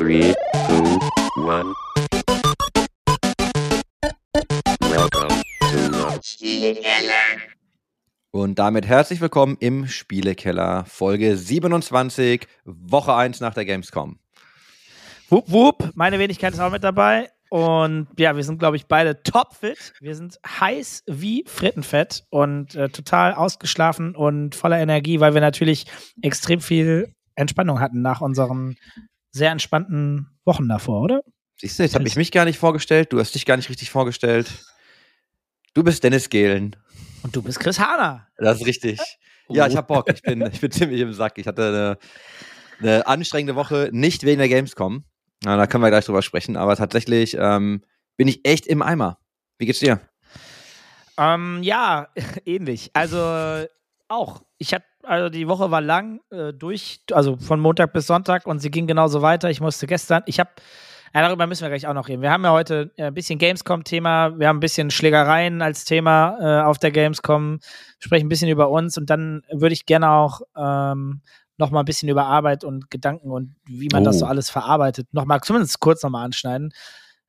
Three, two, one. Welcome to the Und damit herzlich willkommen im Spielekeller, Folge 27, Woche 1 nach der Gamescom. Wupp, wupp, meine Wenigkeit ist auch mit dabei. Und ja, wir sind, glaube ich, beide topfit. Wir sind heiß wie Frittenfett und äh, total ausgeschlafen und voller Energie, weil wir natürlich extrem viel Entspannung hatten nach unseren sehr entspannten Wochen davor, oder? Siehst du, jetzt habe ich mich gar nicht vorgestellt, du hast dich gar nicht richtig vorgestellt. Du bist Dennis Gehlen. Und du bist Chris Hahner. Das ist richtig. Ja, ich hab Bock. Ich bin, ich bin ziemlich im Sack. Ich hatte eine, eine anstrengende Woche, nicht wegen der Gamescom. Na, da können wir gleich drüber sprechen, aber tatsächlich ähm, bin ich echt im Eimer. Wie geht's dir? Ähm, ja, ähnlich. Also auch. Ich hatte, also die Woche war lang äh, durch, also von Montag bis Sonntag und sie ging genauso weiter. Ich musste gestern, ich habe, ja, darüber müssen wir gleich auch noch reden. Wir haben ja heute äh, ein bisschen Gamescom-Thema, wir haben ein bisschen Schlägereien als Thema äh, auf der Gamescom, sprechen ein bisschen über uns und dann würde ich gerne auch ähm, noch mal ein bisschen über Arbeit und Gedanken und wie man oh. das so alles verarbeitet, noch mal zumindest kurz noch mal anschneiden.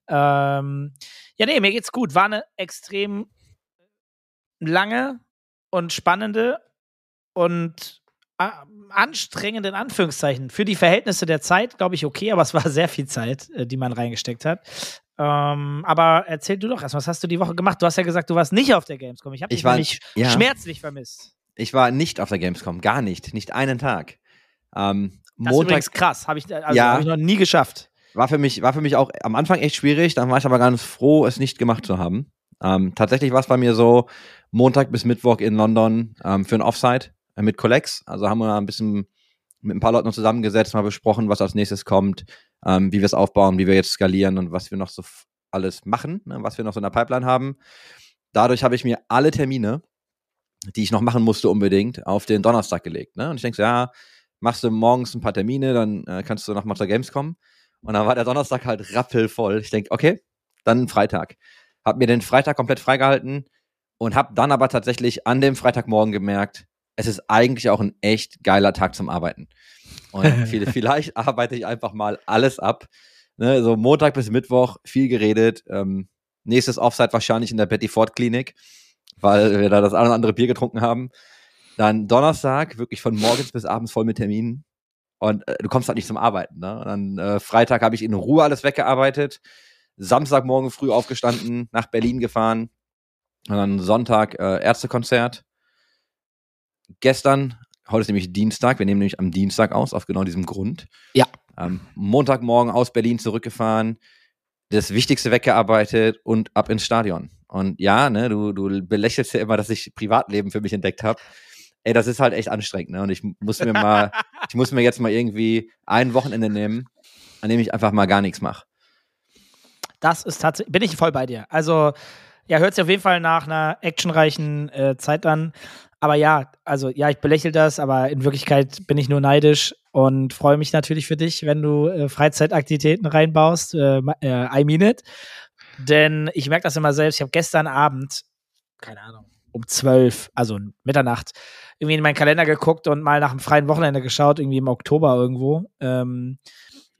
Ähm, ja, nee, mir geht's gut. War eine extrem lange und spannende und anstrengende in Anführungszeichen. Für die Verhältnisse der Zeit, glaube ich, okay, aber es war sehr viel Zeit, äh, die man reingesteckt hat. Ähm, aber erzähl du doch erst, was hast du die Woche gemacht? Du hast ja gesagt, du warst nicht auf der Gamescom. Ich habe dich nämlich ja. schmerzlich vermisst. Ich war nicht auf der Gamescom, gar nicht, nicht einen Tag. Ähm, das Montag, ist krass, habe ich, also ja, hab ich noch nie geschafft. War für, mich, war für mich auch am Anfang echt schwierig, dann war ich aber ganz froh, es nicht gemacht zu haben. Ähm, tatsächlich war es bei mir so, Montag bis Mittwoch in London ähm, für ein Offside mit Collex. Also haben wir ein bisschen mit ein paar Leuten zusammengesetzt, mal besprochen, was als nächstes kommt, ähm, wie wir es aufbauen, wie wir jetzt skalieren und was wir noch so alles machen, ne, was wir noch so in der Pipeline haben. Dadurch habe ich mir alle Termine, die ich noch machen musste unbedingt, auf den Donnerstag gelegt. Ne? Und ich denke so, ja, machst du morgens ein paar Termine, dann äh, kannst du mal zur Games kommen. Und dann war der Donnerstag halt rappelvoll. Ich denke, okay, dann Freitag. Hab mir den Freitag komplett freigehalten und hab dann aber tatsächlich an dem Freitagmorgen gemerkt, es ist eigentlich auch ein echt geiler Tag zum Arbeiten. Und vielleicht arbeite ich einfach mal alles ab. Ne, so Montag bis Mittwoch viel geredet. Ähm, nächstes Offside wahrscheinlich in der Betty Ford Klinik, weil wir da das eine oder andere Bier getrunken haben. Dann Donnerstag, wirklich von morgens bis abends voll mit Terminen. Und äh, du kommst halt nicht zum Arbeiten. Ne? Und dann äh, Freitag habe ich in Ruhe alles weggearbeitet. Samstagmorgen früh aufgestanden, nach Berlin gefahren. Und dann Sonntag äh, Ärztekonzert. Gestern, heute ist nämlich Dienstag, wir nehmen nämlich am Dienstag aus, auf genau diesem Grund. Ja. Ähm, Montagmorgen aus Berlin zurückgefahren, das Wichtigste weggearbeitet und ab ins Stadion. Und ja, ne, du, du belächelst ja immer, dass ich Privatleben für mich entdeckt habe ey, das ist halt echt anstrengend, ne? Und ich muss mir mal, ich muss mir jetzt mal irgendwie ein Wochenende nehmen, an dem ich einfach mal gar nichts mache. Das ist tatsächlich, bin ich voll bei dir. Also, ja, hört sich auf jeden Fall nach einer actionreichen äh, Zeit an. Aber ja, also ja, ich belächle das, aber in Wirklichkeit bin ich nur neidisch und freue mich natürlich für dich, wenn du äh, Freizeitaktivitäten reinbaust. Äh, äh I mean it. Denn ich merke das immer selbst. Ich habe gestern Abend, keine Ahnung, um zwölf, also Mitternacht, irgendwie in meinen Kalender geguckt und mal nach einem freien Wochenende geschaut, irgendwie im Oktober irgendwo, ähm,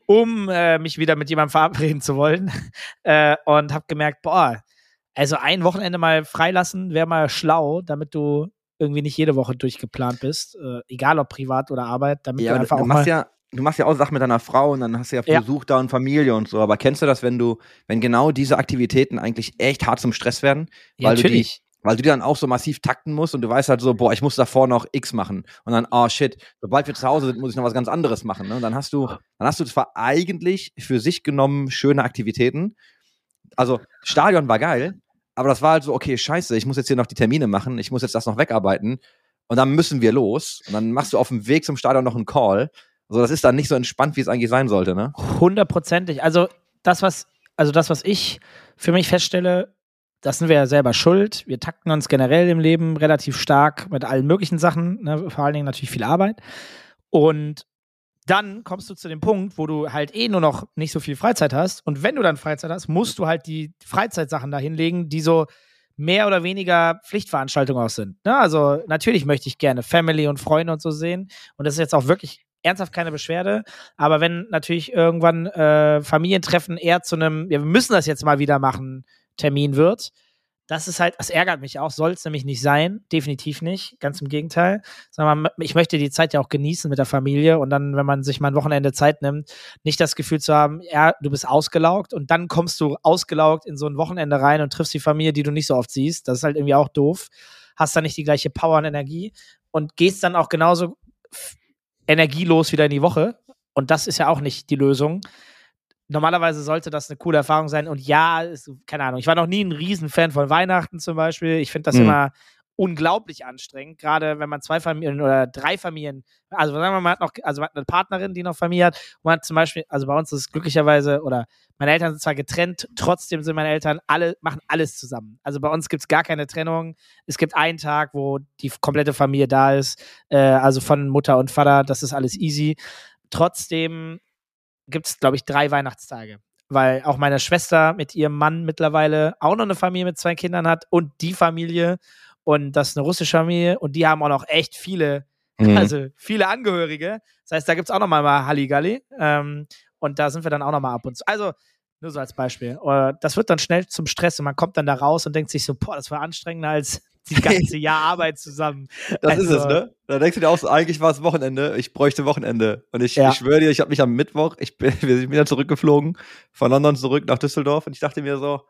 um äh, mich wieder mit jemandem verabreden zu wollen. äh, und habe gemerkt, boah, also ein Wochenende mal freilassen wäre mal schlau, damit du irgendwie nicht jede Woche durchgeplant bist, äh, egal ob privat oder Arbeit, damit ja, du einfach du auch machst mal ja du machst ja auch Sachen mit deiner Frau und dann hast du ja Besuch ja. da und Familie und so. Aber kennst du das, wenn du, wenn genau diese Aktivitäten eigentlich echt hart zum Stress werden? Ja, weil natürlich. Du die, weil du dir dann auch so massiv takten musst und du weißt halt so, boah, ich muss davor noch X machen. Und dann, oh shit, sobald wir zu Hause sind, muss ich noch was ganz anderes machen. Ne? Und dann hast du, dann hast du zwar eigentlich für sich genommen schöne Aktivitäten. Also, Stadion war geil, aber das war halt so, okay, scheiße, ich muss jetzt hier noch die Termine machen, ich muss jetzt das noch wegarbeiten und dann müssen wir los. Und dann machst du auf dem Weg zum Stadion noch einen Call. Also, das ist dann nicht so entspannt, wie es eigentlich sein sollte, ne? Hundertprozentig. Also, das, was, also das, was ich für mich feststelle, das sind wir ja selber schuld. Wir takten uns generell im Leben relativ stark mit allen möglichen Sachen, ne? vor allen Dingen natürlich viel Arbeit. Und dann kommst du zu dem Punkt, wo du halt eh nur noch nicht so viel Freizeit hast. Und wenn du dann Freizeit hast, musst du halt die Freizeitsachen da hinlegen, die so mehr oder weniger Pflichtveranstaltungen auch sind. Ne? Also natürlich möchte ich gerne Family und Freunde und so sehen. Und das ist jetzt auch wirklich ernsthaft keine Beschwerde. Aber wenn natürlich irgendwann äh, Familientreffen eher zu einem, ja, wir müssen das jetzt mal wieder machen, Termin wird, das ist halt, das ärgert mich auch, soll es nämlich nicht sein, definitiv nicht, ganz im Gegenteil. Sondern ich möchte die Zeit ja auch genießen mit der Familie und dann, wenn man sich mal ein Wochenende Zeit nimmt, nicht das Gefühl zu haben, ja, du bist ausgelaugt und dann kommst du ausgelaugt in so ein Wochenende rein und triffst die Familie, die du nicht so oft siehst. Das ist halt irgendwie auch doof. Hast dann nicht die gleiche Power und Energie und gehst dann auch genauso energielos wieder in die Woche. Und das ist ja auch nicht die Lösung normalerweise sollte das eine coole Erfahrung sein. Und ja, ist, keine Ahnung, ich war noch nie ein Riesenfan von Weihnachten zum Beispiel. Ich finde das mhm. immer unglaublich anstrengend, gerade wenn man zwei Familien oder drei Familien, also sagen wir mal, man hat noch, also man hat eine Partnerin, die noch Familie hat, und man hat zum Beispiel, also bei uns ist es glücklicherweise, oder meine Eltern sind zwar getrennt, trotzdem sind meine Eltern alle, machen alles zusammen. Also bei uns gibt es gar keine Trennung. Es gibt einen Tag, wo die komplette Familie da ist, äh, also von Mutter und Vater, das ist alles easy. Trotzdem gibt es, glaube ich, drei Weihnachtstage. Weil auch meine Schwester mit ihrem Mann mittlerweile auch noch eine Familie mit zwei Kindern hat und die Familie und das ist eine russische Familie und die haben auch noch echt viele, mhm. also viele Angehörige. Das heißt, da gibt es auch noch mal, mal Halligalli ähm, und da sind wir dann auch noch mal ab und zu. Also nur so als Beispiel. Äh, das wird dann schnell zum Stress und man kommt dann da raus und denkt sich so, boah, das war anstrengender als die ganze Jahr Arbeit zusammen. Das also, ist es, also ne? Da denkst du dir auch so, eigentlich war es Wochenende, ich bräuchte Wochenende. Und ich, ja. ich schwöre dir, ich habe mich am Mittwoch, ich bin, wir sind wieder zurückgeflogen, von London zurück nach Düsseldorf und ich dachte mir so,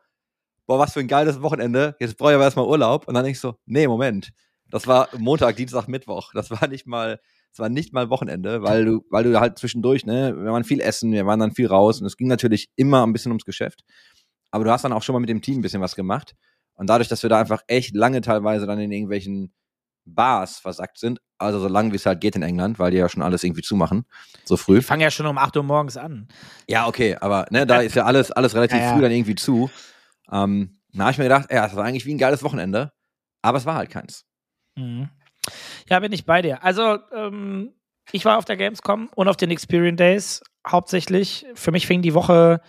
boah, was für ein geiles Wochenende, jetzt brauche ich aber erstmal Urlaub. Und dann denk ich so, nee, Moment. Das war Montag, Dienstag, Mittwoch. Das war nicht mal, das war nicht mal Wochenende, weil du, weil du halt zwischendurch, ne, wir waren viel essen, wir waren dann viel raus und es ging natürlich immer ein bisschen ums Geschäft. Aber du hast dann auch schon mal mit dem Team ein bisschen was gemacht. Und dadurch, dass wir da einfach echt lange teilweise dann in irgendwelchen Bars versackt sind, also so lange wie es halt geht in England, weil die ja schon alles irgendwie zumachen, so früh. Die fangen ja schon um 8 Uhr morgens an. Ja, okay, aber ne, da ist ja alles, alles relativ ja, ja. früh dann irgendwie zu. Ähm, da habe ich mir gedacht, ja, das war eigentlich wie ein geiles Wochenende, aber es war halt keins. Mhm. Ja, bin ich bei dir. Also, ähm, ich war auf der Gamescom und auf den Experience Days hauptsächlich. Für mich fing die Woche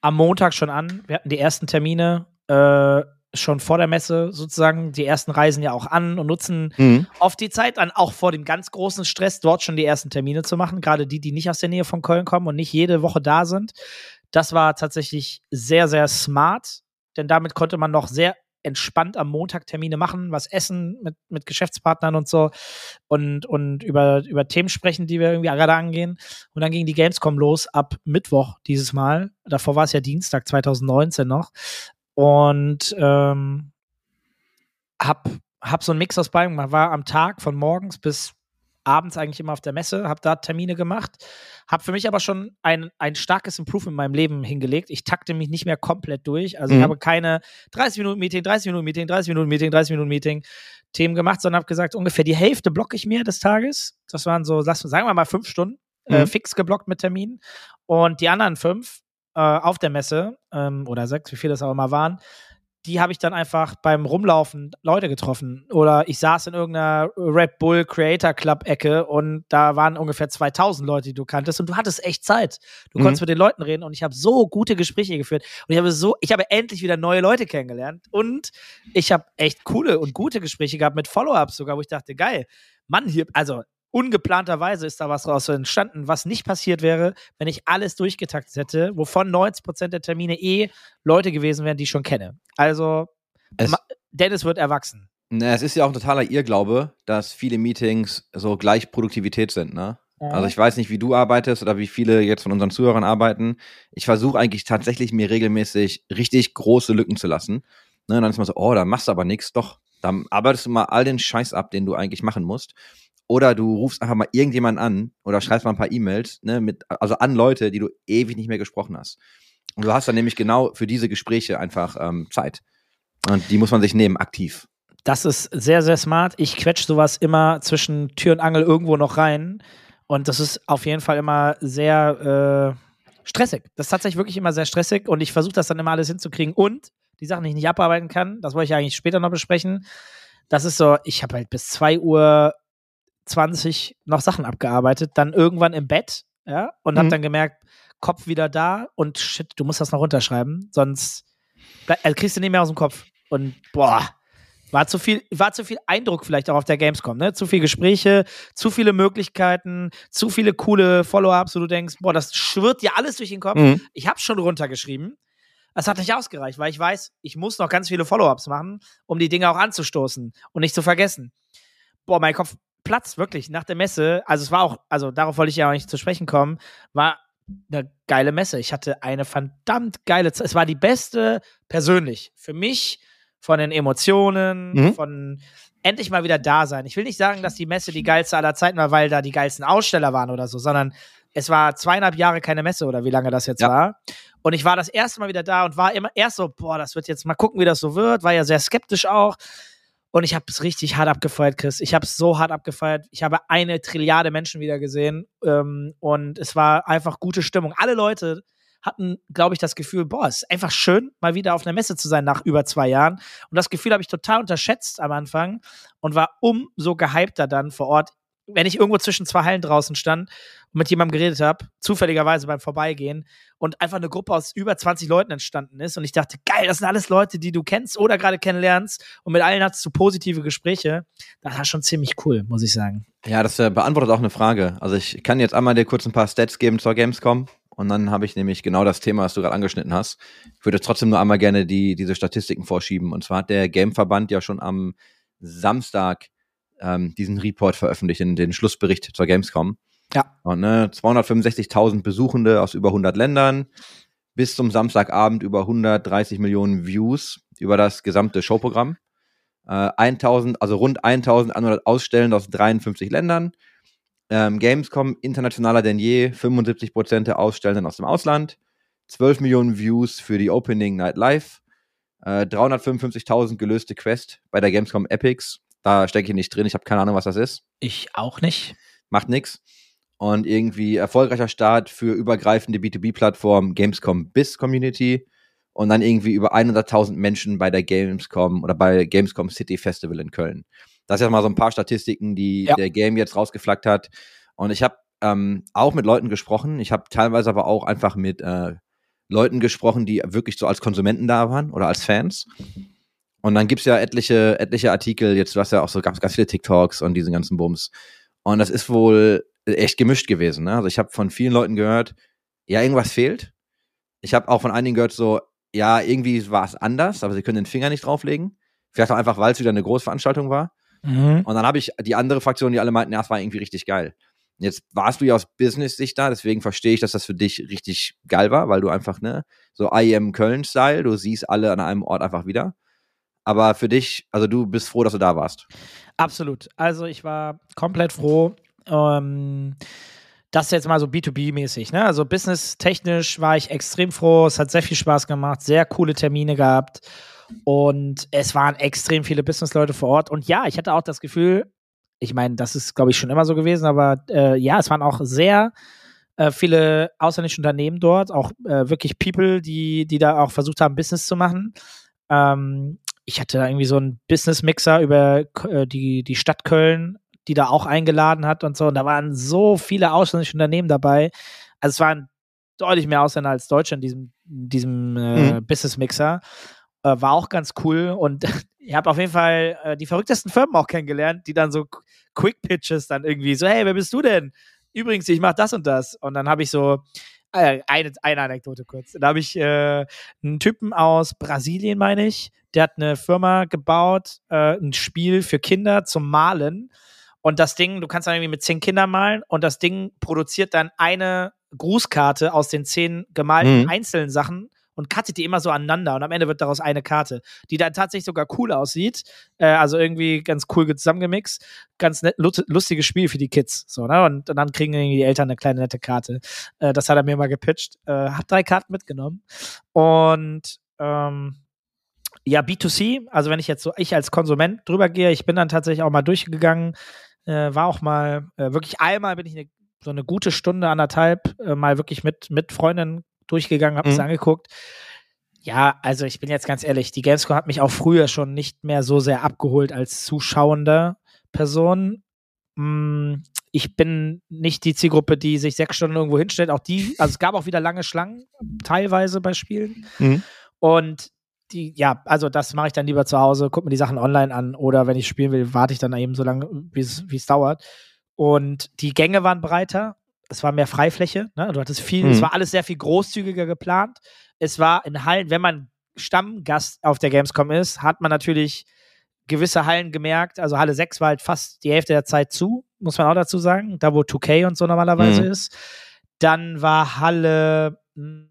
am Montag schon an. Wir hatten die ersten Termine. Äh, schon vor der Messe sozusagen. Die ersten reisen ja auch an und nutzen mhm. oft die Zeit dann auch vor dem ganz großen Stress, dort schon die ersten Termine zu machen. Gerade die, die nicht aus der Nähe von Köln kommen und nicht jede Woche da sind. Das war tatsächlich sehr, sehr smart, denn damit konnte man noch sehr entspannt am Montag Termine machen, was essen mit, mit Geschäftspartnern und so und, und über, über Themen sprechen, die wir irgendwie gerade angehen. Und dann ging die Gamescom los ab Mittwoch dieses Mal. Davor war es ja Dienstag 2019 noch. Und ähm, hab, hab so einen Mix aus beidem. Man war am Tag von morgens bis abends eigentlich immer auf der Messe, hab da Termine gemacht, hab für mich aber schon ein, ein starkes Improve in meinem Leben hingelegt. Ich takte mich nicht mehr komplett durch. Also mhm. ich habe keine 30 Minuten Meeting, 30 Minuten Meeting, 30 Minuten Meeting, 30 Minuten Meeting Themen gemacht, sondern habe gesagt, ungefähr die Hälfte blocke ich mir des Tages. Das waren so, sagen wir mal fünf Stunden, äh, mhm. äh, fix geblockt mit Terminen. Und die anderen fünf äh, auf der Messe ähm, oder sechs, wie viele das auch immer waren, die habe ich dann einfach beim Rumlaufen Leute getroffen. Oder ich saß in irgendeiner Red Bull Creator Club Ecke und da waren ungefähr 2000 Leute, die du kanntest und du hattest echt Zeit. Du mhm. konntest mit den Leuten reden und ich habe so gute Gespräche geführt und ich habe so, ich habe endlich wieder neue Leute kennengelernt und ich habe echt coole und gute Gespräche gehabt mit Follow-ups sogar, wo ich dachte, geil, Mann, hier, also ungeplanterweise ist da was raus entstanden, was nicht passiert wäre, wenn ich alles durchgetaktet hätte, wovon 90 Prozent der Termine eh Leute gewesen wären, die ich schon kenne. Also, es, Dennis wird erwachsen. Na, es ist ja auch ein totaler Irrglaube, dass viele Meetings so gleich Produktivität sind, ne? Also ich weiß nicht, wie du arbeitest oder wie viele jetzt von unseren Zuhörern arbeiten. Ich versuche eigentlich tatsächlich mir regelmäßig richtig große Lücken zu lassen. Ne, dann ist man so, oh, da machst du aber nichts. Doch, dann arbeitest du mal all den Scheiß ab, den du eigentlich machen musst. Oder du rufst einfach mal irgendjemanden an oder schreibst mal ein paar E-Mails, ne, mit, also an Leute, die du ewig nicht mehr gesprochen hast. Und du hast dann nämlich genau für diese Gespräche einfach ähm, Zeit. Und die muss man sich nehmen, aktiv. Das ist sehr, sehr smart. Ich quetsche sowas immer zwischen Tür und Angel irgendwo noch rein. Und das ist auf jeden Fall immer sehr äh, stressig. Das ist tatsächlich wirklich immer sehr stressig. Und ich versuche das dann immer alles hinzukriegen. Und die Sachen, die ich nicht abarbeiten kann, das wollte ich eigentlich später noch besprechen. Das ist so, ich habe halt bis 2 Uhr 20 noch Sachen abgearbeitet, dann irgendwann im Bett, ja, und mhm. hab dann gemerkt, Kopf wieder da und shit, du musst das noch runterschreiben, sonst also kriegst du nicht mehr aus dem Kopf. Und boah, War zu viel, war zu viel Eindruck vielleicht auch auf der Gamescom, ne? Zu viele Gespräche, zu viele Möglichkeiten, zu viele coole Follow-ups, wo du denkst, boah, das schwirrt dir alles durch den Kopf. Mhm. Ich habe schon runtergeschrieben. Das hat nicht ausgereicht, weil ich weiß, ich muss noch ganz viele Follow-ups machen, um die Dinge auch anzustoßen und nicht zu vergessen. Boah, mein Kopf platzt wirklich nach der Messe. Also es war auch, also darauf wollte ich ja auch nicht zu sprechen kommen, war eine geile Messe. Ich hatte eine verdammt geile Zeit. Es war die beste persönlich für mich von den Emotionen, Mhm. von endlich mal wieder da sein. Ich will nicht sagen, dass die Messe die geilste aller Zeiten war, weil da die geilsten Aussteller waren oder so, sondern es war zweieinhalb Jahre keine Messe oder wie lange das jetzt Ja. war. Und ich war das erste Mal wieder da und war immer erst so, boah, das wird jetzt mal gucken, wie das so wird. War ja sehr skeptisch auch. Und ich habe es richtig hart abgefeiert, Chris. Ich habe es so hart abgefeiert. Ich habe eine Trilliarde Menschen wieder gesehen. Ähm, und es war einfach gute Stimmung. Alle Leute hatten, glaube ich, das Gefühl, boah, es ist einfach schön, mal wieder auf einer Messe zu sein nach über zwei Jahren. Und das Gefühl habe ich total unterschätzt am Anfang und war umso gehypter dann vor Ort, wenn ich irgendwo zwischen zwei Hallen draußen stand und mit jemandem geredet habe, zufälligerweise beim Vorbeigehen und einfach eine Gruppe aus über 20 Leuten entstanden ist und ich dachte, geil, das sind alles Leute, die du kennst oder gerade kennenlernst und mit allen hattest du positive Gespräche. Das war schon ziemlich cool, muss ich sagen. Ja, das äh, beantwortet auch eine Frage. Also ich kann jetzt einmal dir kurz ein paar Stats geben zur Gamescom und dann habe ich nämlich genau das Thema, was du gerade angeschnitten hast. Ich würde trotzdem nur einmal gerne die, diese Statistiken vorschieben. Und zwar hat der Gameverband ja schon am Samstag ähm, diesen Report veröffentlicht, in den Schlussbericht zur Gamescom. Ja. Und ne, 265.000 Besuchende aus über 100 Ländern, bis zum Samstagabend über 130 Millionen Views über das gesamte Showprogramm. Äh, 1000, also rund 1100 Ausstellende aus 53 Ländern. Ähm, Gamescom internationaler denn je, 75 Prozent der Ausstellenden aus dem Ausland. 12 Millionen Views für die Opening Night Live. Äh, 355.000 gelöste Quest bei der Gamescom Epics. Da stecke ich nicht drin, ich habe keine Ahnung, was das ist. Ich auch nicht. Macht nix. Und irgendwie erfolgreicher Start für übergreifende B2B-Plattform Gamescom Biz Community und dann irgendwie über 100.000 Menschen bei der Gamescom oder bei Gamescom City Festival in Köln. Das ist jetzt mal so ein paar Statistiken, die Ja. der Game jetzt rausgeflaggt hat. Und ich habe ähm, auch mit Leuten gesprochen. Ich habe teilweise aber auch einfach mit äh, Leuten gesprochen, die wirklich so als Konsumenten da waren oder als Fans. Und dann gibt's ja etliche, etliche Artikel, jetzt du hast ja auch so ganz, ganz viele TikToks und diesen ganzen Bums. Und das ist wohl echt gemischt gewesen. Ne? Also ich habe von vielen Leuten gehört, ja, irgendwas fehlt. Ich habe auch von einigen gehört, so, ja, irgendwie war es anders, aber sie können den Finger nicht drauflegen. Vielleicht auch einfach, weil es wieder eine Großveranstaltung war. Mhm. Und dann habe ich die andere Fraktion, die alle meinten, ja, es war irgendwie richtig geil. Jetzt warst du ja aus Business-Sicht da, deswegen verstehe ich, dass das für dich richtig geil war, weil du einfach, ne, so I am Köln-Style, du siehst alle an einem Ort einfach wieder. Aber für dich, also du bist froh, dass du da warst. Absolut. Also ich war komplett froh. Ähm, das jetzt mal so B2B-mäßig, ne? Also business-technisch war ich extrem froh. Es hat sehr viel Spaß gemacht, sehr coole Termine gehabt. Und es waren extrem viele Businessleute vor Ort. Und ja, ich hatte auch das Gefühl, ich meine, das ist, glaube ich, schon immer so gewesen, aber äh, ja, es waren auch sehr äh, viele ausländische Unternehmen dort, auch äh, wirklich People, die, die da auch versucht haben, Business zu machen. Ähm, ich hatte da irgendwie so einen Business-Mixer über äh, die, die Stadt Köln, die da auch eingeladen hat und so. Und da waren so viele ausländische Unternehmen dabei. Also es waren deutlich mehr Ausländer als Deutsche in diesem, in diesem äh, Mhm. Business-Mixer. Äh, war auch ganz cool. Und ich habe auf jeden Fall äh, die verrücktesten Firmen auch kennengelernt, die dann so Qu- Quick-Pitches dann irgendwie so, hey, wer bist du denn? Übrigens, ich mache das und das. Und dann habe ich so, äh, eine, eine Anekdote kurz. Da habe ich äh, einen Typen aus Brasilien, meine ich, der hat eine Firma gebaut, äh, ein Spiel für Kinder zum Malen. Und das Ding, du kannst dann irgendwie mit zehn Kindern malen und das Ding produziert dann eine Grußkarte aus den zehn gemalten Mhm. einzelnen Sachen und cuttet die immer so aneinander und am Ende wird daraus eine Karte, die dann tatsächlich sogar cool aussieht. Äh, also irgendwie ganz cool zusammengemixt. Ganz nett, lustiges Spiel für die Kids. So, ne? Und, und dann kriegen irgendwie die Eltern eine kleine nette Karte. Äh, das hat er mir mal gepitcht. Äh, hab drei Karten mitgenommen. Und ähm, ja, B2C, also wenn ich jetzt so, ich als Konsument drüber gehe, ich bin dann tatsächlich auch mal durchgegangen, äh, war auch mal, äh, wirklich einmal bin ich eine, so eine gute Stunde, anderthalb, äh, mal wirklich mit, mit Freundinnen durchgegangen, hab Mhm. es angeguckt. Ja, also ich bin jetzt ganz ehrlich, die Gamescom hat mich auch früher schon nicht mehr so sehr abgeholt als zuschauende Person. Mm, Ich bin nicht die Zielgruppe, die sich sechs Stunden irgendwo hinstellt. Auch die, also es gab auch wieder lange Schlangen, teilweise bei Spielen. Mhm. Und die, ja, also das mache ich dann lieber zu Hause, gucke mir die Sachen online an oder wenn ich spielen will, warte ich dann eben so lange, wie es dauert. Und die Gänge waren breiter, es war mehr Freifläche, ne? du hattest viel, Mhm. es war alles sehr viel großzügiger geplant. Es war in Hallen, wenn man Stammgast auf der Gamescom ist, hat man natürlich gewisse Hallen gemerkt. Also Halle 6 war halt fast die Hälfte der Zeit zu, muss man auch dazu sagen, da wo 2K und so normalerweise Mhm. ist. Dann war Halle mh,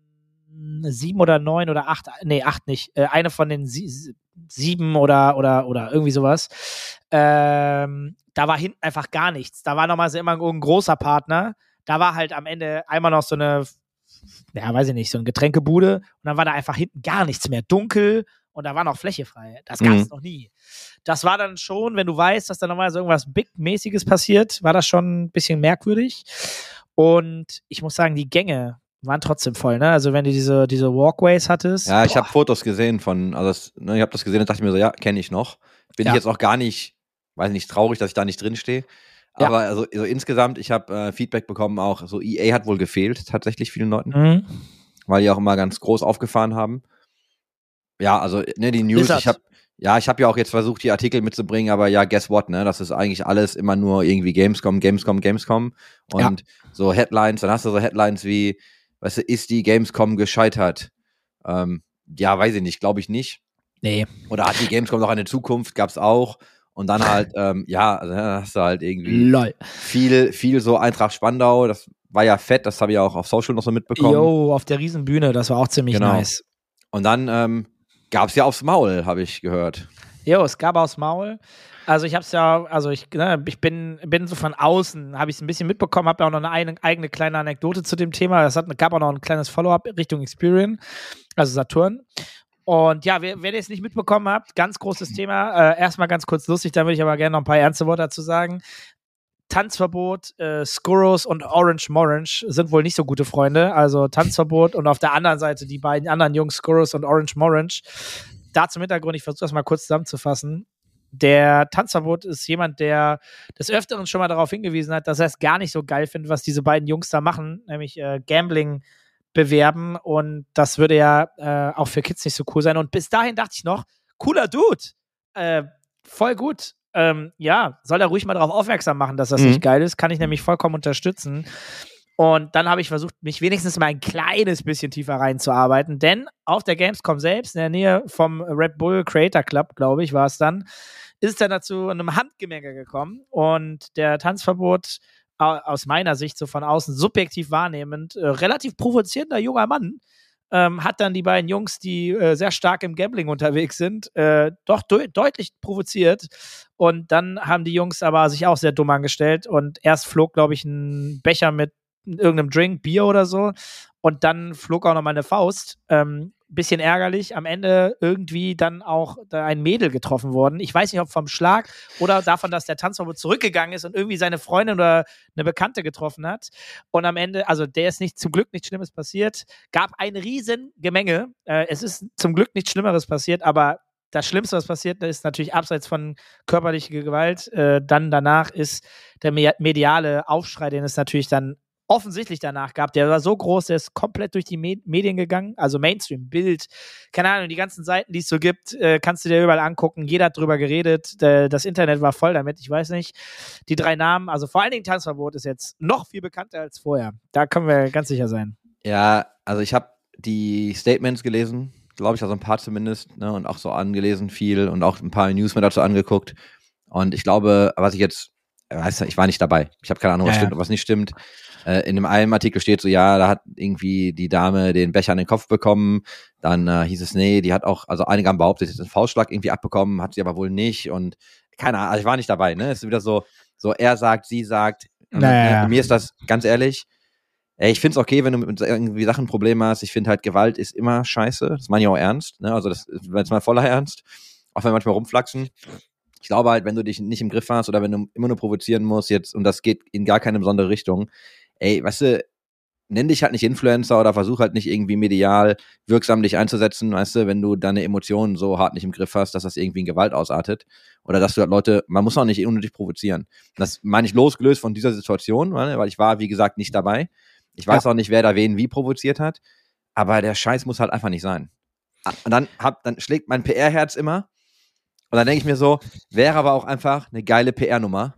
sieben oder neun oder acht, nee, acht nicht, äh, eine von den sie sieben oder, oder, oder irgendwie sowas. Ähm, da war hinten einfach gar nichts. Da war nochmal so immer ein großer Partner. Da war halt am Ende einmal noch so eine, ja, weiß ich nicht, so eine Getränkebude und dann war da einfach hinten gar nichts mehr. Dunkel und da war noch Fläche frei. Das gab es Mhm. noch nie. Das war dann schon, wenn du weißt, dass da normalerweise irgendwas Big-mäßiges passiert, war das schon ein bisschen merkwürdig. Und ich muss sagen, die Gänge waren trotzdem voll, ne? Also wenn du diese, diese Walkways hattest. Ja, ich habe Fotos gesehen von, also das, ne, ich habe das gesehen und dachte mir so, ja, kenne ich noch. Bin Ja. ich jetzt auch gar nicht, weiß nicht, traurig, dass ich da nicht drin stehe. Ja. Aber also, so insgesamt, ich habe äh, Feedback bekommen, auch so EA hat wohl gefehlt, tatsächlich vielen Leuten, Mhm. weil die auch immer ganz groß aufgefahren haben. Ja, also ne, die News, Blizzard. ich habe ja, ich habe ja auch jetzt versucht, die Artikel mitzubringen, aber ja, guess what, ne? Das ist eigentlich alles immer nur irgendwie Gamescom, Gamescom, Gamescom. Und so Headlines, dann hast du so Headlines wie, weißt du, ist die Gamescom gescheitert? Ähm, ja, weiß ich nicht, glaube ich nicht. Nee. Oder hat die Gamescom noch eine Zukunft? Gab's auch. Und dann halt, ähm, ja, also, ja, hast du halt irgendwie Lol. viel, viel so Eintracht Spandau. Das war ja fett, das habe ich ja auch auf Social noch so mitbekommen. Yo, auf der Riesenbühne, das war auch ziemlich Genau. nice. Und dann ähm, gab's ja aufs Maul, habe ich gehört. Jo, es gab aus Maul. Also ich hab's ja, also ich, ne, ich bin, bin so von außen, habe ich es ein bisschen mitbekommen, habe ja auch noch eine, eigene kleine Anekdote zu dem Thema. Es gab auch noch ein kleines Follow-up Richtung Experian, also Saturn. Und ja, wer, wer das nicht mitbekommen habt, ganz großes Thema. Äh, erstmal ganz kurz lustig, da würde ich aber gerne noch ein paar ernste Worte dazu sagen. Tanzverbot, äh, Skurros und Orange Morange sind wohl nicht so gute Freunde. Also Tanzverbot und auf der anderen Seite die beiden anderen Jungs, Skurros und Orange Morange. Da zum Hintergrund, ich versuche das mal kurz zusammenzufassen. Der Tanzverbot ist jemand, der des Öfteren schon mal darauf hingewiesen hat, dass er es gar nicht so geil findet, was diese beiden Jungs da machen, nämlich äh, Gambling bewerben. Und das würde ja äh, auch für Kids nicht so cool sein. Und bis dahin dachte ich noch, cooler Dude. Äh, voll gut. Ähm, ja, soll er ruhig mal darauf aufmerksam machen, dass das Mhm. nicht geil ist. Kann ich nämlich vollkommen unterstützen. Und dann habe ich versucht, mich wenigstens mal ein kleines bisschen tiefer reinzuarbeiten, denn auf der Gamescom selbst, in der Nähe vom Red Bull Creator Club, glaube ich, war es dann, ist dann dazu einem Handgemenge gekommen. Und der Tanzverbot au- aus meiner Sicht so von außen subjektiv wahrnehmend, äh, relativ provozierender junger Mann, ähm, hat dann die beiden Jungs, die äh, sehr stark im Gambling unterwegs sind, äh, doch deu deutlich provoziert. Und dann haben die Jungs aber sich auch sehr dumm angestellt. Und erst flog, glaube ich, ein Becher mit irgendeinem Drink, Bier oder so. Und dann flog auch noch mal eine Faust. Ähm, bisschen ärgerlich. Am Ende irgendwie dann auch ein Mädel getroffen worden. Ich weiß nicht, ob vom Schlag oder davon, dass der Tanzverbot zurückgegangen ist und irgendwie seine Freundin oder eine Bekannte getroffen hat. Und am Ende, also der ist nicht zum Glück nichts Schlimmes passiert. Gab ein riesen Gemenge. Äh, es ist zum Glück nichts Schlimmeres passiert, aber das Schlimmste, was passiert ist, natürlich abseits von körperlicher Gewalt. Äh, dann danach ist der me- mediale Aufschrei, den es natürlich dann offensichtlich danach gab, der war so groß, der ist komplett durch die Me Medien gegangen, also Mainstream, Bild, keine Ahnung, die ganzen Seiten, die es so gibt, äh, kannst du dir überall angucken, jeder hat drüber geredet, der, das Internet war voll damit, ich weiß nicht, die drei Namen, also vor allen Dingen Tanzverbot ist jetzt noch viel bekannter als vorher, da können wir ganz sicher sein. Ja, also ich habe die Statements gelesen, glaube ich, also ein paar zumindest, ne, und auch so angelesen viel und auch ein paar News mir dazu angeguckt. Und ich glaube, was ich jetzt, äh, weiß nicht, ich war nicht dabei. Ich habe keine Ahnung, was Ja, stimmt und was nicht stimmt. Äh, in dem einen Artikel steht so, ja, da hat irgendwie die Dame den Becher an den Kopf bekommen. Dann äh, hieß es, nee, die hat auch, also einige haben behauptet, sie hat einen Faustschlag irgendwie abbekommen, hat sie aber wohl nicht. Und keine Ahnung, also ich war nicht dabei, ne? Es ist wieder so, so er sagt, sie sagt. Naja. äh, Mir ist das ganz ehrlich, Ey, ich find's okay, wenn du mit irgendwie Sachen Probleme hast. Ich finde halt, Gewalt ist immer scheiße. Das meine ich auch ernst. Ne? Also das ist jetzt mal voller Ernst. Auch wenn wir manchmal rumflachsen. Ich glaube halt, wenn du dich nicht im Griff hast oder wenn du immer nur provozieren musst jetzt, und das geht in gar keine besondere Richtung, ey, weißt du, nenn dich halt nicht Influencer oder versuch halt nicht irgendwie medial wirksam dich einzusetzen, weißt du, wenn du deine Emotionen so hart nicht im Griff hast, dass das irgendwie in Gewalt ausartet. Oder dass du halt Leute, man muss auch nicht unnötig provozieren. Das meine ich losgelöst von dieser Situation, ne? weil ich war, wie gesagt, nicht dabei. Ich weiß auch nicht, wer da wen wie provoziert hat, aber der Scheiß muss halt einfach nicht sein. Und dann, hab, dann schlägt mein PR-Herz immer. Und dann denke ich mir so, wäre aber auch einfach eine geile PR-Nummer,